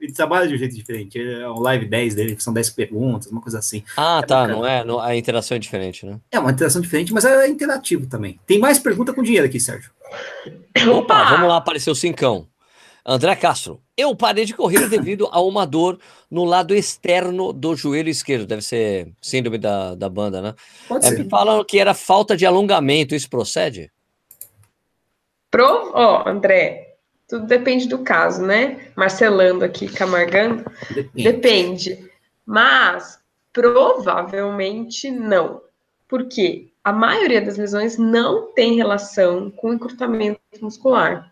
ele trabalha de um jeito diferente. É um live 10 dele, são 10 perguntas, uma coisa assim. Ah, é tá. Não é, não, a interação é diferente, né? É uma interação diferente, mas é interativo também. Tem mais pergunta com dinheiro aqui, Sérgio. Opa, vamos lá, apareceu o cincão. André Castro, eu parei de correr devido a uma dor no lado externo do joelho esquerdo. Deve ser síndrome da, da banda, né? Pode é, ser. Falam que era falta de alongamento. Isso procede? Pro, ó, oh, André, tudo depende do caso, né? Marcelando aqui, camargando. Depende. depende. Mas provavelmente não. Porque a maioria das lesões não tem relação com encurtamento muscular.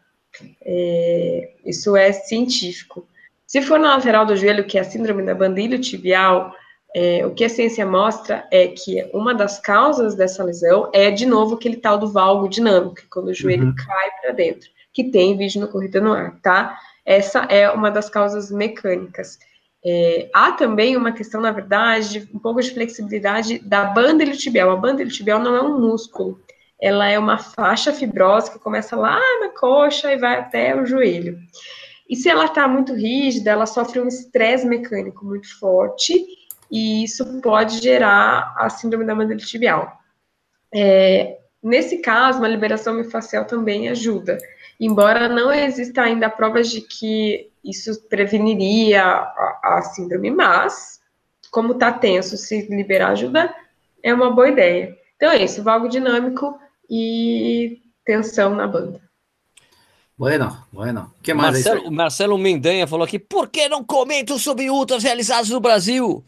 É, isso é científico. Se for na lateral do joelho, que é a síndrome da bandilha tibial, é, o que a ciência mostra é que uma das causas dessa lesão é, de novo, aquele tal do valgo dinâmico, quando o joelho uhum. cai para dentro que tem vídeo no Corrida no Ar, tá? Essa é uma das causas mecânicas. É, há também uma questão, na verdade, de um pouco de flexibilidade da banda iliotibial. A banda iliotibial não é um músculo, ela é uma faixa fibrosa que começa lá na coxa e vai até o joelho. E se ela está muito rígida, ela sofre um estresse mecânico muito forte e isso pode gerar a síndrome da banda iliotibial. É, nesse caso, uma liberação miofascial também ajuda embora não exista ainda provas de que isso preveniria a, a síndrome, mas, como está tenso, se liberar ajuda, é uma boa ideia. Então é isso, valgo dinâmico e tensão na banda. Bueno, bueno. que mais Marcelo, o Marcelo Mendanha falou aqui, por que não comentam sobre ultras realizados no Brasil?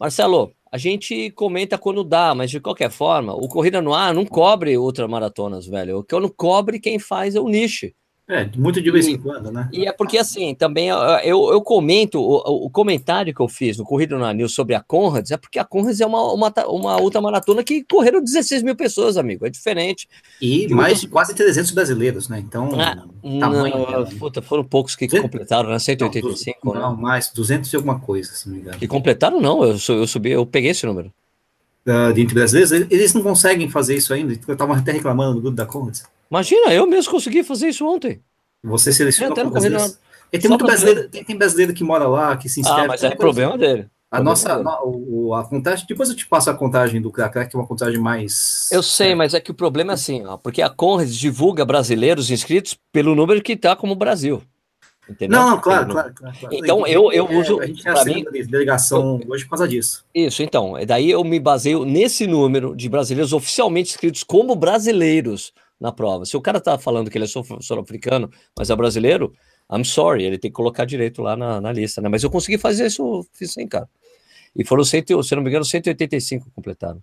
Marcelo, a gente comenta quando dá, mas de qualquer forma, o Corrida no Ar não cobre ultramaratonas, velho. O que não cobre, quem faz é o niche. É, muito de vez e, em quando, né? E é porque assim, também eu, eu comento, o, o comentário que eu fiz no Corrida no News sobre a Conrads é porque a Conrads é uma, uma, uma ultramaratona que correram 16 mil pessoas, amigo, é diferente. E mais de quase 300 brasileiros, né? Então, ah, tamanho. Não, né? puta, foram poucos que 200? completaram, né? 185, não, não, mais, 200 e alguma coisa, se não me engano. Que completaram, não, eu, eu subi, eu peguei esse número. Uh, de entre brasileiros, eles não conseguem fazer isso ainda, eu tava até reclamando do grupo da Conrads. Imagina, eu mesmo consegui fazer isso ontem. Você selecionou é, brasileiros. E tem muito brasileiro, tem, tem, brasileiro que mora lá, que se inscreve. Ah, mas é problema dele. A nossa, o, a contagem, depois eu te passo a contagem do Crack, que é uma contagem mais. Eu sei, mas é que o problema é assim, ó, porque a Conrads divulga brasileiros inscritos pelo número que está como Brasil. Entendeu? Não, não, claro, claro, claro, claro. Então, eu, eu é, uso. A gente é mim, delegação eu, hoje por causa disso. Isso, então. Daí eu me baseio nesse número de brasileiros oficialmente inscritos como brasileiros na prova. Se o cara tá falando que ele é sul-africano, mas é brasileiro, I'm sorry, ele tem que colocar direito lá na, na lista, né? Mas eu consegui fazer isso, fiz sem cara. E foram, cento, se não me engano, 185 completaram.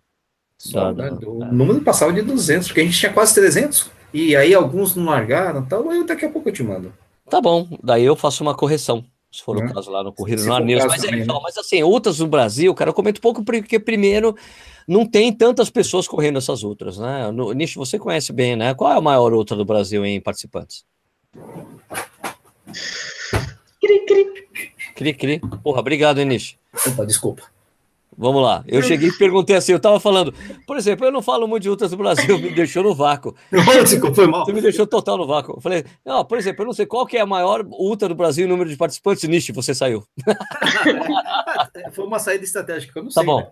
Só, da, né? O número passava de 200, porque a gente tinha quase 300. E aí alguns não largaram tal. Aí daqui a pouco eu te mando. Tá bom, daí eu faço uma correção, se for é. o caso lá no Corrido no Arneiros. Mas, é, né? mas assim, outras no Brasil, cara, eu comento pouco porque primeiro não tem tantas pessoas correndo essas outras, né? No, Nish, você conhece bem, né? Qual é a maior outra do Brasil em participantes? Cri, cri. Cri, cri. Porra, obrigado, Nish. Opa, desculpa. Vamos lá. Eu cheguei e perguntei assim, eu estava falando, por exemplo, eu não falo muito de ultras do Brasil, [LAUGHS] me deixou no vácuo. foi mal. Você me deixou total no vácuo. Eu falei, não, por exemplo, eu não sei qual que é a maior ultra do Brasil em número de participantes, Nishi, você saiu. [LAUGHS] foi uma saída estratégica, eu não tá sei. Tá bom. Né?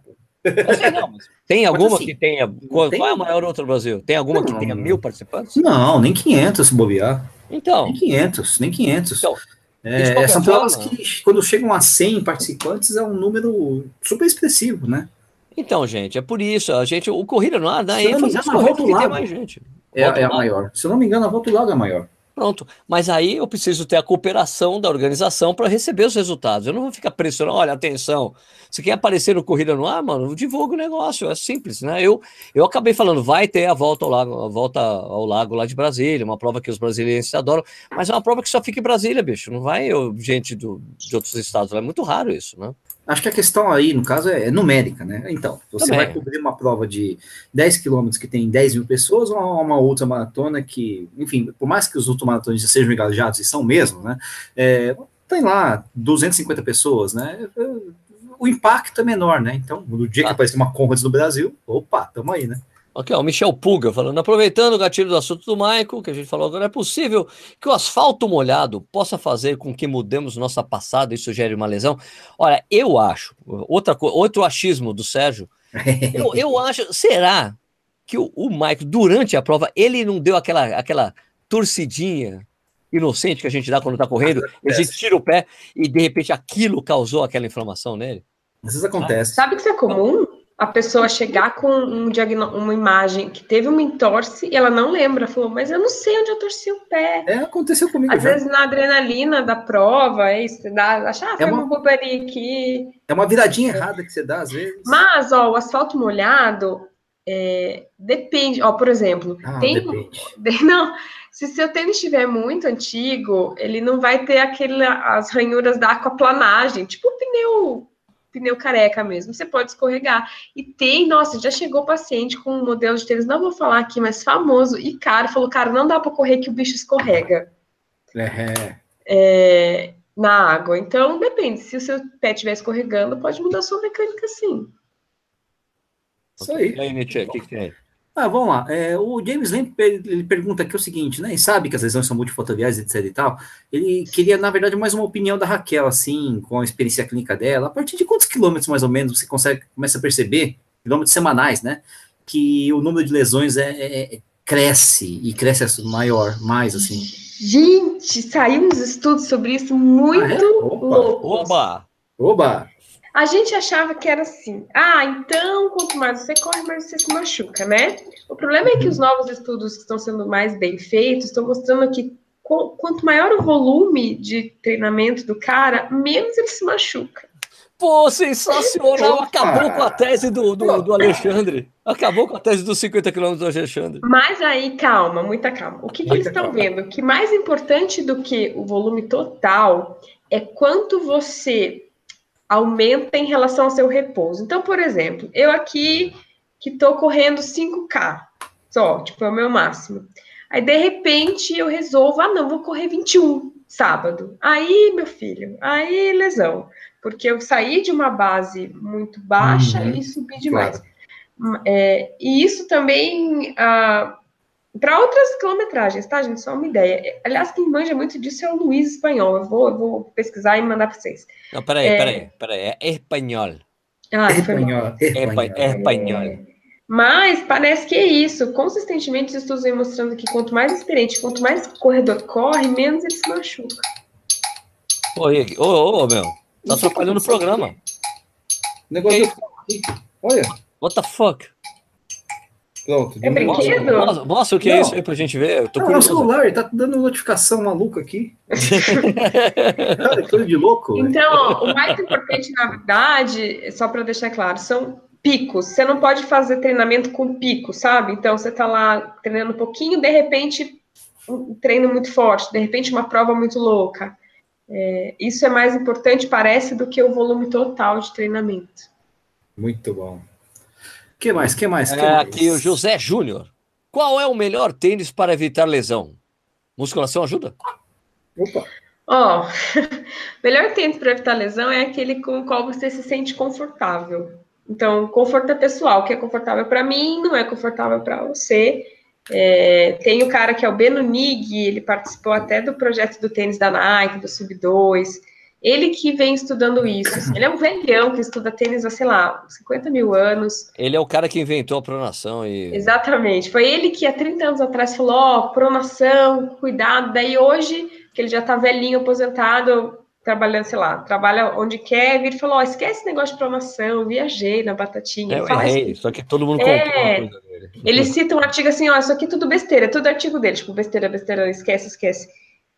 Mas, não, tem alguma assim, que tenha. Qual, tem... qual, é a maior outra do Brasil? Tem alguma não, que tenha mil participantes? Não, nem 500 se bobear. Então. Nem 500, nem 500. Então, é, são provas que, quando chegam a 100 participantes, é um número super expressivo, né? Então, gente, é por isso. A gente, o Corrida no Ar dá Se ênfase a volta do lado mais gente. É, é a maior. Se eu não me engano, a volta do lado é a maior. Pronto. Mas aí eu preciso ter a cooperação da organização para receber os resultados. Eu não vou ficar pressionando, olha, atenção, você quer aparecer no Corrida no Ar, mano? Divulga o negócio, é simples, né? Eu, eu acabei falando, vai ter a volta ao lago, a volta ao lago lá de Brasília, uma prova que os brasileiros adoram, mas é uma prova que só fica em Brasília, bicho. Não vai eu, gente do, de outros estados, é muito raro isso, né? Acho que a questão aí, no caso, é, é numérica, né? Então, você Também. vai cobrir uma prova de 10 quilômetros que tem 10 mil pessoas ou uma, uma outra maratona que, enfim, por mais que os ultramaratonistas sejam engajados, e são mesmo, né? É, tem lá 250 pessoas, né? O impacto é menor, né? Então, no dia ah. que aparecer uma Conrads no Brasil, opa, tamo aí, né? Aqui, ó, o Michel Puga falando, aproveitando o gatilho do assunto do Michael, que a gente falou agora, é possível que o asfalto molhado possa fazer com que mudemos nossa passada e sugere uma lesão? Olha, eu acho, outra, outro achismo do Sérgio, [LAUGHS] eu, eu acho, será que o, o Michael, durante a prova, ele não deu aquela, aquela torcidinha inocente que a gente dá quando tá correndo, a gente tira o pé e de repente aquilo causou aquela inflamação nele? Às vezes acontece. Sabe que isso é comum? A pessoa chegar com um uma imagem que teve uma entorse e ela não lembra, falou, mas eu não sei onde eu torci o pé. É, aconteceu comigo. Às já. vezes na adrenalina da prova, é isso, dá, achar, ah, é foi uma, uma boberia aqui. É uma viradinha errada que você dá, às vezes. Mas, ó, o asfalto molhado é, depende, ó, por exemplo, ah, tem. Depende. [LAUGHS] Não, se seu tênis estiver muito antigo, ele não vai ter aquele, as ranhuras da aquaplanagem, tipo o pneu pneu careca mesmo, você pode escorregar. E tem, nossa, já chegou paciente com um modelo de tênis, não vou falar aqui, mas famoso e caro, falou, cara, não dá para correr que o bicho escorrega. É. é. na água. Então, depende. Se o seu pé estiver escorregando, pode mudar a sua mecânica sim. Isso aí. E aí, Nietzsche, o que, que tem aí? Ah, vamos lá. É, o James Lamp ele pergunta aqui o seguinte, né? E sabe que as lesões são multifotoriais, etc e tal. Ele queria, na verdade, mais uma opinião da Raquel, assim, com a experiência clínica dela. A partir de quantos quilômetros, mais ou menos, você consegue começa a perceber, quilômetros semanais, né? Que o número de lesões é, é, é cresce e cresce maior, mais assim. Gente, saiu uns estudos sobre isso muito ah, é? Opa. loucos. Oba! Oba! A gente achava que era assim. Ah, então quanto mais você corre, mais você se machuca, né? O problema é que os novos estudos que estão sendo mais bem feitos estão mostrando que quanto maior o volume de treinamento do cara, menos ele se machuca. Pô, sensacional! Acabou com a tese do, do, do, Alexandre. Acabou com a tese dos 50 quilômetros do Alexandre. Mas aí, calma, muita calma. O que, que eles estão vendo? Que mais importante do que o volume total é quanto você aumenta em relação ao seu repouso. Então, por exemplo, eu aqui que estou correndo 5K, só, tipo, é o meu máximo. Aí, de repente, eu resolvo, ah, não, vou correr 21 sábado. Aí, meu filho, aí lesão. Porque eu saí de uma base muito baixa uhum, e subi demais. Claro. É, e isso também ah, para outras quilometragens, tá, gente? Só uma ideia. Aliás, quem manja muito disso é o Luiz Espanhol. Eu vou, eu vou pesquisar e mandar para vocês. Não, peraí, é... peraí, peraí. É espanhol. Ah, espanhol. Espanhol. espanhol. É... Mas parece que é isso. Consistentemente, os estudos vêm mostrando que quanto mais experiente, quanto mais corredor corre, menos ele se machuca. Oi, ô, ô, ô, meu. Tá atrapalhando o programa. Negócio. Olha. What the fuck? Pronto. É brinquedo? Mostra, mostra o que é não. é isso aí pra gente ver. Eu tô não, é o celular, tá dando notificação maluca aqui. [LAUGHS] Cara, coisa de louco. Então, o mais importante, na verdade, só para deixar claro, são picos. Você não pode fazer treinamento com pico, sabe? Então, você tá lá treinando um pouquinho, de repente, um treino muito forte, de repente, uma prova muito louca. É, isso é mais importante, parece, do que o volume total de treinamento. Muito bom que mais? que mais? Que é, mais? Aqui o José Júnior. Qual é o melhor tênis para evitar lesão? Musculação ajuda? Opa. Ó, oh, [LAUGHS] melhor tênis para evitar lesão é aquele com o qual você se sente confortável. Então, conforto é pessoal. O que é confortável para mim não é confortável para você. É, tem o cara que é o Beno Nig, ele participou até do projeto do tênis da Nike, do Sub 2. Ele que vem estudando isso. [CLEARS THROAT] Ele é um velhão que estuda tênis há, sei lá, 50 mil anos. Ele é o cara que inventou a pronação e. Exatamente. Foi ele que há 30 anos atrás falou: ó, oh, pronação, cuidado. Daí hoje, que ele já tá velhinho, aposentado, trabalhando, sei lá, trabalha onde quer, ele falou: ó, oh, esquece esse negócio de pronação, viajei na batatinha. É, fala, errei, só que todo mundo é, uma coisa dele. Ele cita um artigo assim: ó, isso aqui é tudo besteira, é tudo artigo dele, tipo, besteira, besteira, esquece, esquece.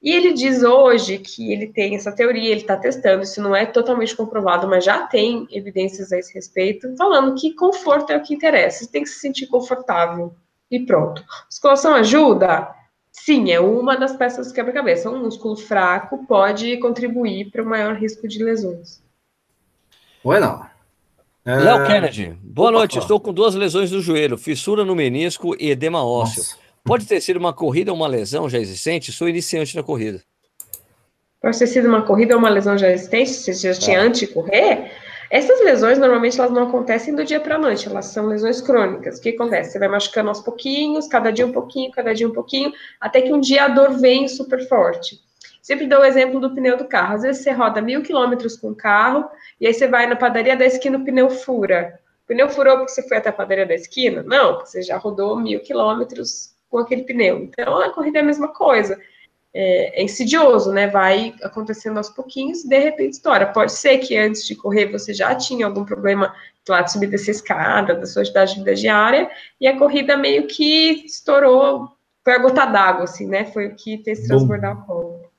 E ele diz hoje que ele tem essa teoria, ele está testando, isso não é totalmente comprovado, mas já tem evidências a esse respeito, falando que conforto é o que interessa, você tem que se sentir confortável e pronto. Musculação ajuda? Sim, é uma das peças do quebra-cabeça. Um músculo fraco pode contribuir para o maior risco de lesões. Bueno. É... Léo Kennedy, boa Opa, noite. Estou com duas lesões no joelho, fissura no menisco e edema ósseo. Nossa. Pode ter sido uma corrida ou uma lesão já existente? Sou iniciante da corrida. Pode ter sido uma corrida ou uma lesão já existente? Você já tinha é. antes de correr? Essas lesões, normalmente, elas não acontecem do dia para a noite, elas são lesões crônicas. O que acontece? Você vai machucando aos pouquinhos, cada dia um pouquinho, cada dia um pouquinho, até que um dia a dor vem super forte. Sempre dou o exemplo do pneu do carro. Às vezes você roda mil quilômetros com o carro, e aí você vai na padaria da esquina, o pneu fura. O pneu furou porque você foi até a padaria da esquina? Não, você já rodou mil quilômetros com aquele pneu. Então, a corrida é a mesma coisa. É, é, insidioso, né? Vai acontecendo aos pouquinhos, de repente estoura. Pode ser que antes de correr você já tinha algum problema lá de subir dessa escada, da sua atividade de vida diária, e a corrida meio que estourou, foi a gota d'água, assim, né? Foi o que fez transbordar a ponta.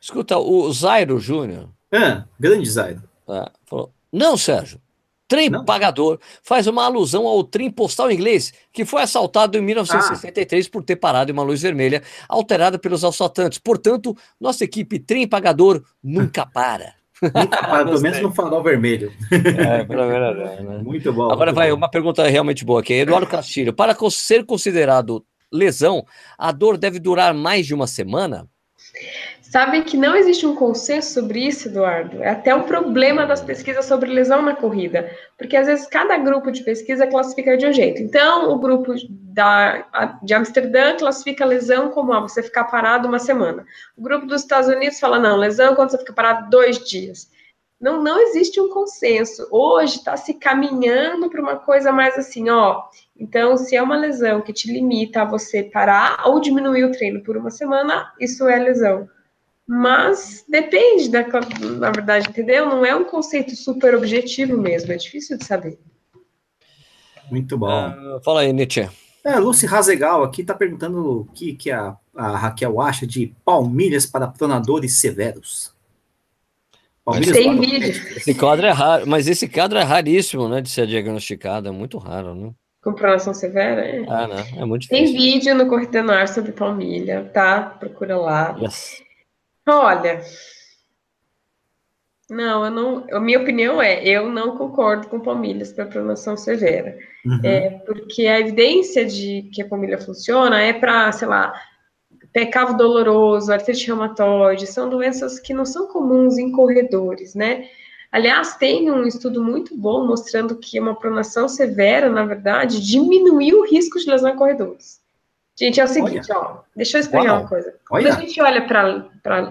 Escuta, o Zairo Júnior. Ah, grande Zairo. Ah, falou: Não, Sérgio, Trem pagador faz uma alusão ao trem postal inglês, que foi assaltado em 1963 ah. por ter parado em uma luz vermelha alterada pelos assaltantes. Portanto, nossa equipe trem pagador nunca [LAUGHS] para. Nunca para, pelo menos no farol vermelho. É, menos, né? [LAUGHS] Muito bom. Agora muito vai bom. uma pergunta realmente boa aqui. Eduardo Castilho, para ser considerado lesão, a dor deve durar mais de uma semana? Sabem que não existe um consenso sobre isso, Eduardo. É até um problema das pesquisas sobre lesão na corrida, porque às vezes cada grupo de pesquisa classifica de um jeito. Então, o grupo da, de Amsterdã classifica lesão como ah, você ficar parado uma semana. O grupo dos Estados Unidos fala, não, lesão é quando você fica parado dois dias. Não, não existe um consenso. Hoje está se caminhando para uma coisa mais assim, ó. Então, se é uma lesão que te limita a você parar ou diminuir o treino por uma semana, isso é lesão. Mas depende da, na verdade, entendeu? Não é um conceito super objetivo mesmo, é difícil de saber. Muito bom. Uh, fala aí, Nietzsche. É, Lucy Razegal aqui está perguntando o que, que a, a, Raquel acha de palmilhas para pronadores severos. Palmilhas Tem vídeo. Esse quadro é raro, mas esse quadro é raríssimo, né, de ser diagnosticado, é muito raro, né? Com pronação severa? É. Ah, não, é muito difícil. Tem vídeo no Corrida no Ar sobre palmilha, tá? Procura lá. Yes. Olha, não, eu não. A minha opinião é, eu não concordo com palmilhas para pronação severa, uhum. é porque a evidência de que a palmilha funciona é para, sei lá, pecado doloroso, artrite reumatoide, são doenças que não são comuns em corredores, né? Aliás, tem um estudo muito bom mostrando que uma pronação severa, na verdade, diminuiu o risco de lesão em corredores. Gente, é o seguinte, olha. ó, deixa eu explicar Uau. uma coisa. Quando olha. a gente olha para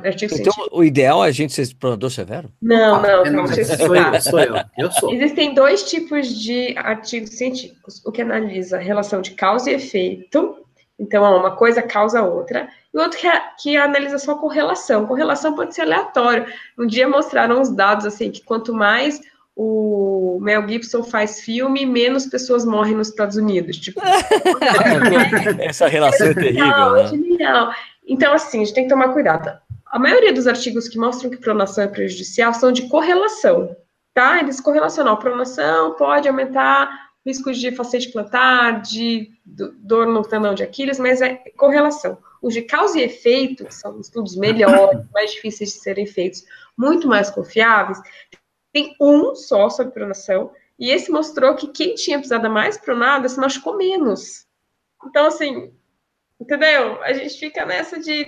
artigo então, científico... o ideal é a gente ser pronador severo? Não, não, não, não sou eu, sou eu, eu sou. Existem dois tipos de artigos científicos. O que analisa a relação de causa e efeito, então uma coisa causa a outra, e outro que, é, que analisa só correlação. Correlação pode ser aleatório. Um dia mostraram os dados assim que quanto mais o Mel Gibson faz filme, menos pessoas morrem nos Estados Unidos. Tipo, [LAUGHS] [LAUGHS] essa relação é terrível. Né? Genial. Então, assim, a gente tem que tomar cuidado. A maioria dos artigos que mostram que pronação é prejudicial são de correlação, tá? Eles correlacionam. A pronação pode aumentar riscos de facete plantar, de dor no tendão de Aquiles, mas é correlação. Os de causa e efeito, que são estudos melhores, mais difíceis de serem feitos, muito mais confiáveis, tem um só sobre pronação, e esse mostrou que quem tinha pisada mais pronada se machucou menos. Então, assim, entendeu? A gente fica nessa de,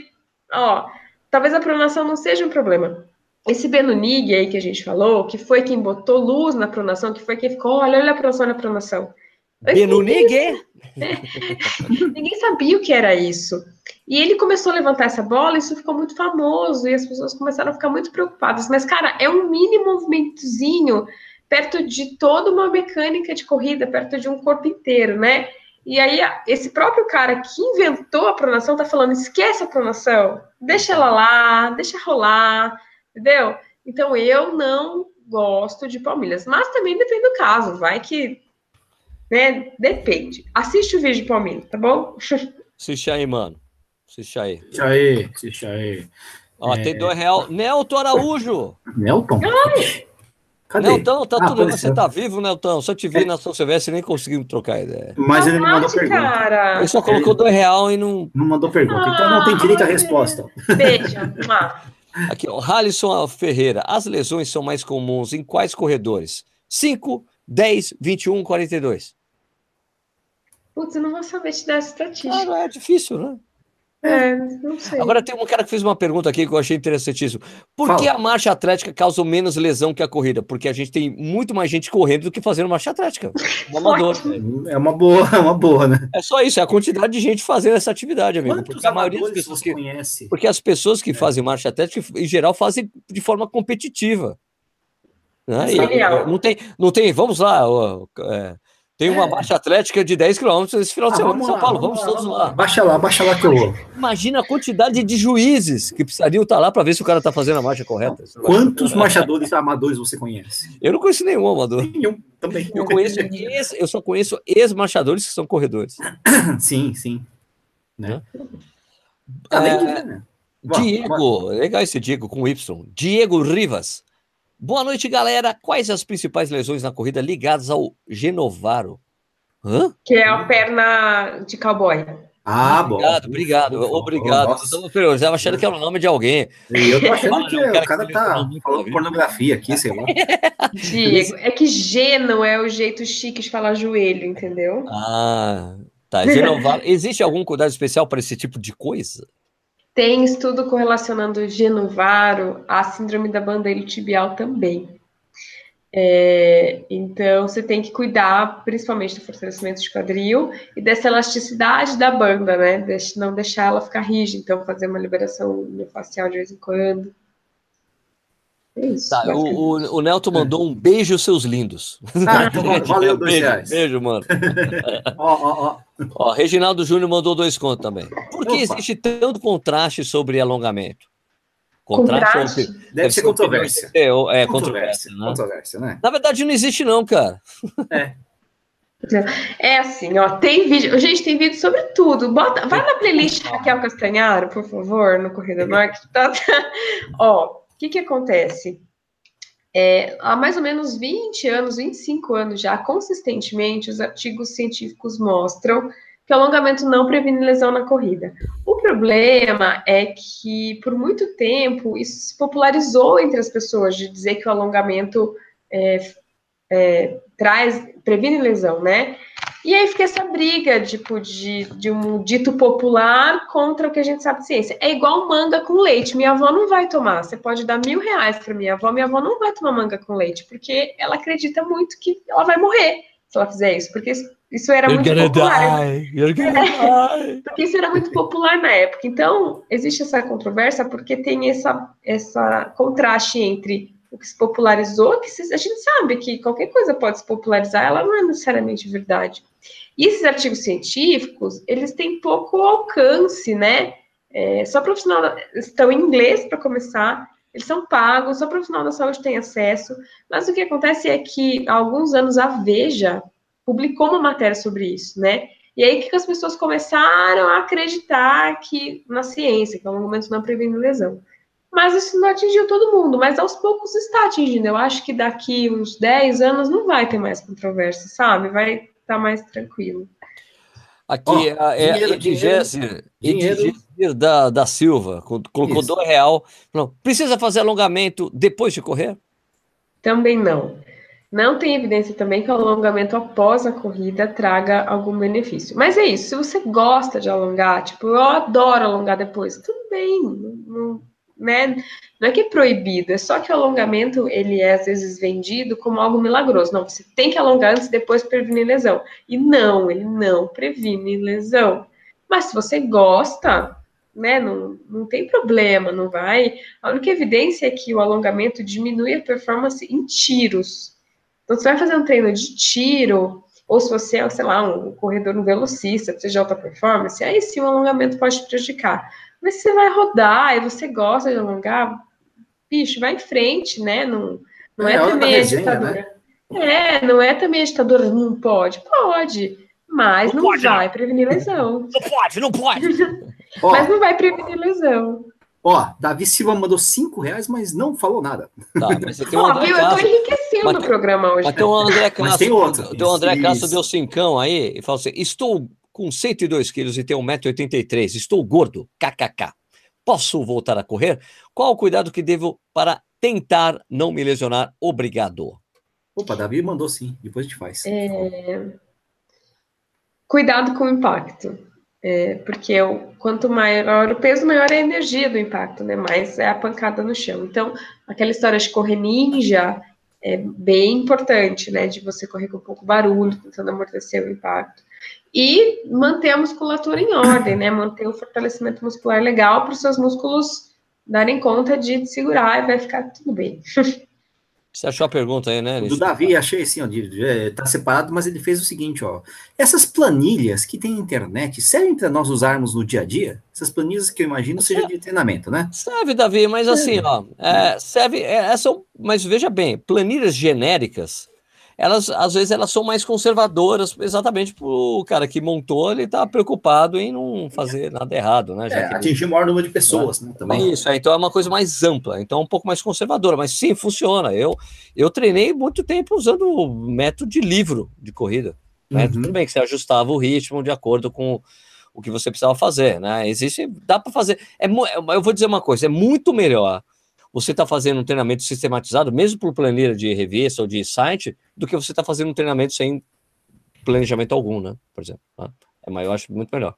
ó, talvez a pronação não seja um problema, esse Benunig aí que a gente falou, que foi quem botou luz na pronação, que foi quem ficou, olha, olha a pronação na pronação. Benunig? [LAUGHS] Ninguém sabia o que era isso. E ele começou a levantar essa bola, isso ficou muito famoso, e as pessoas começaram a ficar muito preocupadas. Mas, cara, é um mini movimentozinho perto de toda uma mecânica de corrida, perto de um corpo inteiro, né? E aí, esse próprio cara que inventou a pronação tá falando: esquece a pronação, deixa ela lá, deixa rolar, entendeu? Então eu não gosto de palmilhas, mas também depende do caso, vai que, né, depende. Assiste o vídeo de palmilha, tá bom? Assiste aí, mano. Assiste aí. Assiste aí, assiste aí. Ó, é... tem dois real. Nelton Araújo. Nelton? Ai. Cadê? Nelton, tá ah, tudo Você tá vivo, Nelton? Se eu te vi é. na São Silvestre, nem conseguimos trocar ideia. Mas ele não mandou pergunta. Cara. Ele só colocou dois real e não. Não mandou pergunta. Ah, então não tem direito à resposta. Beijo. [LAUGHS] Aqui, ó, Halisson Ferreira. As lesões são mais comuns em quais corredores? 5, 10, 21, 42. Putz, eu não vou saber te dar essa estatística. Ah, é difícil, né? É, não sei. Agora tem um cara que fez uma pergunta aqui que eu achei interessantíssimo. Por Fala. que a marcha atlética causa menos lesão que a corrida? Porque a gente tem muito mais gente correndo do que fazendo marcha atlética. [LAUGHS] Um amador. É uma boa, é uma boa, né? É só isso, é a quantidade de gente fazendo essa atividade, amigo. Quantos porque a maioria das pessoas que conhece? Porque as pessoas que é. fazem marcha atlética, em geral, fazem de forma competitiva. Né? E, não tem, não tem, vamos lá, ó, é, tem uma é. baixa atlética de 10 km esse final de ah, semana em São lá, Paulo. Vamos, vamos todos lá, lá. Baixa lá, baixa lá que eu vou. Imagina a quantidade de juízes que precisariam estar lá para ver se o cara está fazendo a marcha correta. Quantos marchadores amadores você conhece? Eu não conheço nenhum amador. Nenhum, também. Eu, conheço ex, eu só conheço ex-marchadores que são corredores. [COUGHS] Sim, sim. Né? Além de, né? Diego, legal esse Diego com Y. Diego Rivas. Boa noite, galera. Quais as principais lesões na corrida ligadas ao Genovaro? Hã? Que é a perna de cowboy. Ah, bom. Obrigado, obrigado, obrigado. Nossa. Eu estava achando que era o nome de alguém. Eu tô achando [LAUGHS] que o cara tá falando pornografia aqui, sei lá. [LAUGHS] Diego, é que geno é o jeito chique de falar joelho, entendeu? Ah, tá. Genovaro. Existe algum cuidado especial para esse tipo de coisa? Tem estudo correlacionando genovaro à síndrome da bandeira tibial também. É, então, você tem que cuidar principalmente do fortalecimento de quadril e dessa elasticidade da banda, né? não deixar ela ficar rígida, então fazer uma liberação facial de vez em quando. É isso. Tá, o, o, o Nelton mandou um beijo, seus lindos. Ah, [LAUGHS] valeu, dois beijo, reais. Beijo, mano. [LAUGHS] ó, ó, ó. Ó, Reginaldo Júnior mandou dois contos também. Por que Opa. existe tanto contraste sobre alongamento? Contraste? contraste? Deve, deve, ser controvérsia. É, é controvérsia, né? controvérsia, né? Na verdade, não existe, não, cara. É. É assim, ó, tem vídeo, gente, tem vídeo sobre tudo. Bota, vai na playlist Raquel Castanharo, por favor, no Corrida Market. Tá, tá. [LAUGHS] Ó, o que que acontece? É, há mais ou menos 20 anos, 25 anos já, consistentemente, os artigos científicos mostram que o alongamento não previne lesão na corrida. O problema é que, por muito tempo, isso se popularizou entre as pessoas, de dizer que o alongamento é, é, traz, previne lesão, né? E aí fica essa briga, tipo, de, de um dito popular contra o que a gente sabe de ciência. É igual manga com leite. Minha avó não vai tomar. Você pode dar mil reais para minha avó, minha avó não vai tomar manga com leite, porque ela acredita muito que ela vai morrer se ela fizer isso, porque isso, era You're muito popular. Die. [LAUGHS] porque isso era muito popular na época. Então, existe essa controvérsia porque tem essa, essa contraste entre o que se popularizou, que se, a gente sabe que qualquer coisa pode se popularizar, ela não é necessariamente verdade. E esses artigos científicos, eles têm pouco alcance, né? É, só profissional estão em inglês para começar, eles são pagos, só profissional da saúde tem acesso. Mas o que acontece é que há alguns anos a Veja publicou uma matéria sobre isso, né? E aí que as pessoas começaram a acreditar que na ciência, que o alongamento não previne lesão. Mas isso não atingiu todo mundo, mas aos poucos está atingindo. Eu acho que daqui uns 10 anos não vai ter mais controvérsia, sabe? Vai estar tá mais tranquilo. Aqui oh, é, dinheiro, Edgéser da, da Silva, colocou Isso. dois real. Falou, precisa fazer alongamento depois de correr? Também não. Não tem evidência também que o alongamento após a corrida traga algum benefício. Mas é isso, se você gosta de alongar, tipo, eu adoro alongar depois, tudo bem, não, né? Não é que é proibido, é só que o alongamento ele é às vezes vendido como algo milagroso. Não, você tem que alongar antes e depois prevenir lesão. E não, ele não previne lesão. Mas se você gosta, né, não, não tem problema, não vai. A única evidência é que o alongamento diminui a performance em tiros. Então, você vai fazer um treino de tiro, ou se você é, sei lá, um corredor, um velocista, precisa de alta performance, aí sim o alongamento pode te prejudicar. Mas você vai rodar e você gosta de alongar, bicho, vai em frente, né? Não, não é, é também a ditadura. Né? É, não é também a ditadura, não pode. Pode, mas não, não pode, vai não. prevenir lesão. [LAUGHS] Não pode, não pode. [LAUGHS] mas não vai prevenir lesão. Ó, Davi Silva mandou cinco reais, mas não falou nada. Tá, mas você tem um Ó, viu, eu tô enriquecendo o programa hoje. Mas tem o André Castro, mas tem outro. O André Castro deu cincão aí e falou assim: estou com 102 quilos e tenho 1,83m, estou gordo, kkk. Posso voltar a correr? Qual o cuidado que devo para tentar não me lesionar? Obrigado. Opa, Davi mandou sim, depois a gente faz. É... Cuidado com o impacto. É, porque o, quanto maior o peso, maior é a energia do impacto, né? Mais é a pancada no chão. Então, aquela história de correr ninja é bem importante, né? De você correr com pouco barulho, tentando amortecer o impacto e manter a musculatura em ordem, né? Manter o fortalecimento muscular legal para os seus músculos darem conta de segurar e vai ficar tudo bem. [LAUGHS] Você achou a pergunta aí, né? Do Davi, achei assim, ó, é, tá separado, mas ele fez o seguinte, ó. Essas planilhas que tem na internet servem para nós usarmos no dia a dia? Essas planilhas que eu imagino seja de treinamento, né? Serve, Davi, mas assim, ó, é, serve, é, são, mas veja bem, planilhas genéricas elas às vezes elas são mais conservadoras, exatamente o cara que montou, ele está preocupado em não fazer nada errado, né? Já é, atingir o maior número de pessoas, né? Também. É isso, é, então é uma coisa mais ampla, então é um pouco mais conservadora, mas sim, funciona. Eu, eu treinei muito tempo usando o método de livro de corrida. Né? Uhum. Tudo bem que você ajustava o ritmo de acordo com o que você precisava fazer, né? Existe, dá para fazer. É, eu vou dizer uma coisa, é muito melhor você está fazendo um treinamento sistematizado, mesmo por planilha de revista ou de site, do que você está fazendo um treinamento sem planejamento algum, né? Por exemplo. Tá? É, mas eu acho muito melhor.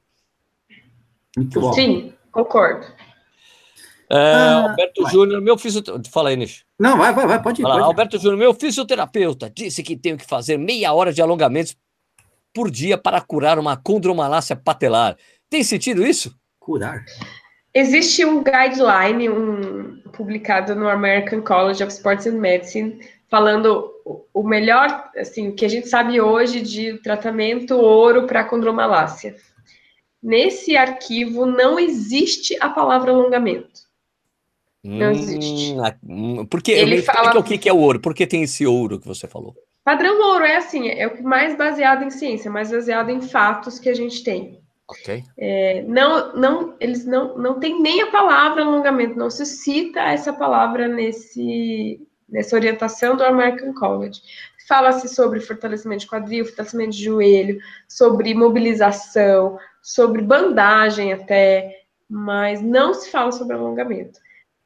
Muito bom. Sim, concordo. É, ah, Alberto Júnior, meu fisioterapeuta. Fala aí, Nish. Não, vai, vai, vai, pode ir. Pode Alberto Júnior, meu fisioterapeuta, disse que tenho que fazer meia hora de alongamentos por dia para curar uma condromalácia patelar. Tem sentido isso? Curar? Existe um guideline um, publicado no American College of Sports and Medicine falando o melhor, assim, o que a gente sabe hoje de tratamento ouro para condromalácia. Nesse arquivo não existe a palavra alongamento. Não hum, existe. Hum, porque ele fala o que é o ouro? Por que tem esse ouro que você falou? Padrão ouro é assim, é o mais baseado em ciência, mais baseado em fatos que a gente tem. Ok. É, não, não, eles não, não tem nem a palavra alongamento, não se cita essa palavra nesse, nessa orientação do American College. Fala-se sobre fortalecimento de quadril, fortalecimento de joelho, sobre mobilização, sobre bandagem até, mas não se fala sobre alongamento.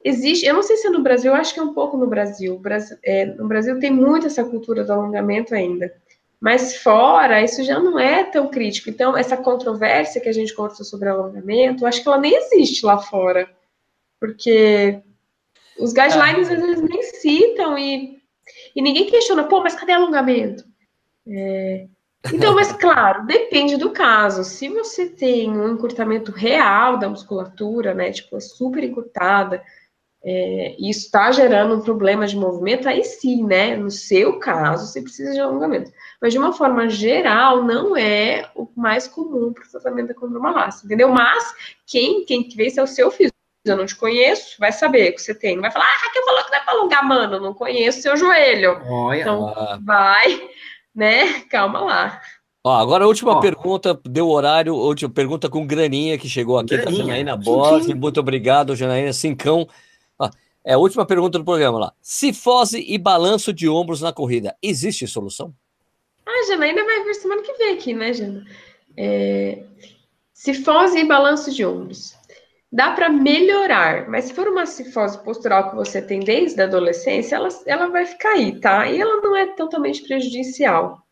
Existe, eu não sei se é no Brasil, eu acho que é um pouco no Brasil. Brasil é, no Brasil tem muito essa cultura do alongamento ainda. Mas fora, isso já não é tão crítico. Então, essa controvérsia que a gente conversou sobre alongamento, acho que ela nem existe lá fora. Porque os guidelines às vezes nem citam e, e ninguém questiona, pô, mas cadê alongamento? É, então, mas [LAUGHS] claro, depende do caso. Se você tem um encurtamento real da musculatura, né, tipo, é super encurtada, é, isso está gerando um problema de movimento, aí sim, né? No seu caso, você precisa de alongamento. Mas de uma forma geral, não é o mais comum para o tratamento da condromalácia, entendeu? Mas quem, quem vê se é o seu físico, eu não te conheço, vai saber o que você tem. Não vai falar, ah, Raquel falou que não é para alongar, mano, não conheço seu joelho. Olha. Então, vai, né? Calma lá. Ó, agora a última Ó. pergunta, deu horário, última pergunta com Graninha, que chegou aqui, tá Graninha. da Janaína Borges. Muito obrigado, Janaína Cincão. É a última pergunta do programa lá. Cifose e balanço de ombros na corrida, existe solução? Ah, Jana, ainda vai vir semana que vem aqui, né, Jana? É... Cifose e balanço de ombros. Dá para melhorar, mas se for uma cifose postural que você tem desde a adolescência, ela, ela vai ficar aí, tá? E ela não é totalmente prejudicial.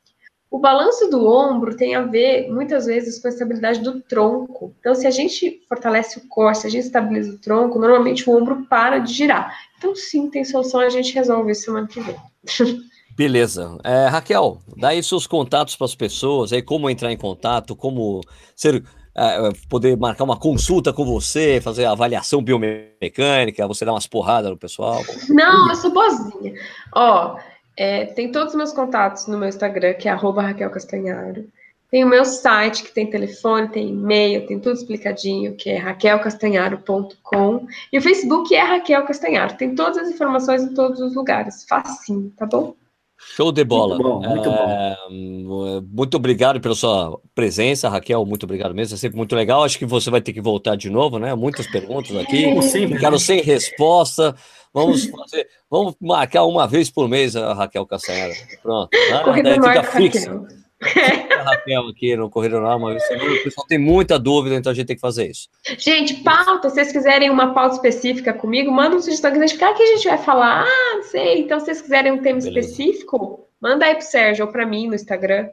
O balanço do ombro tem a ver, muitas vezes, com a estabilidade do tronco. Então, se a gente fortalece o core, se a gente estabiliza o tronco, normalmente o ombro para de girar. Então, sim, tem solução, a gente resolve isso semana que vem. [LAUGHS] Beleza. É, Raquel, dá aí seus contatos para as pessoas, aí como entrar em contato, como ser, é, é, poder marcar uma consulta com você, fazer avaliação biomecânica, você dar umas porradas no pessoal. Não, eu sou boazinha. Ó, é, tem todos os meus contatos no meu Instagram, que é Raquel Castanharo. Tem o meu site, que tem telefone, tem e-mail, tem tudo explicadinho, que é raquelcastanharo.com. E o Facebook é Raquel Castanharo. Tem todas as informações em todos os lugares. Facinho, tá bom? Show de bola. Muito bom, muito é, bom. Muito obrigado pela sua presença, Raquel. Muito obrigado mesmo. É sempre muito legal. Acho que você vai ter que voltar de novo, né? Muitas perguntas aqui. Como sempre. Ficaram sem resposta. Vamos fazer, vamos marcar uma vez por mês a Raquel Castanheira. Pronto. Ah, daí fica fixo. A Raquel aqui no Correio Normal, uma vez o pessoal tem muita dúvida, então a gente tem que fazer isso. Gente, pauta, se vocês quiserem uma pauta específica comigo, manda um sugestão que a gente, que a gente vai falar. Ah, não sei. Então, se vocês quiserem um tema Beleza. específico, manda aí pro Sérgio ou para mim no Instagram.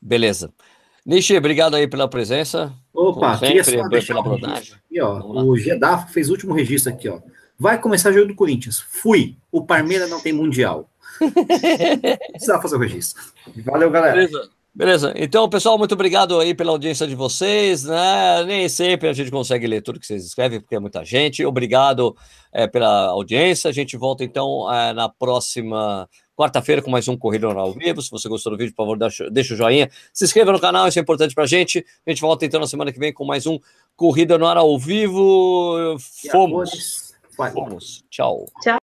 Beleza. Nishi, obrigado aí pela presença. Opa, sempre, queria só deixar pela um aqui, ó. O Gedaf fez o último registro aqui, ó. Vai começar o jogo do Corinthians. Fui. O Parmeira não tem mundial. [LAUGHS] Precisava fazer o registro. Valeu, galera. Beleza. Beleza. Então, pessoal, muito obrigado aí pela audiência de vocês. Né? Nem sempre a gente consegue ler tudo que vocês escrevem, porque é muita gente. Obrigado é, pela audiência. A gente volta, então, é, na próxima quarta-feira com mais um Corrida ao Vivo. Se você gostou do vídeo, por favor, deixa o joinha. Se inscreva no canal, isso é importante pra gente. A gente volta, então, na semana que vem com mais um Corrida no Ar ao Vivo. Fomos! Fomos. Tchau. Tchau.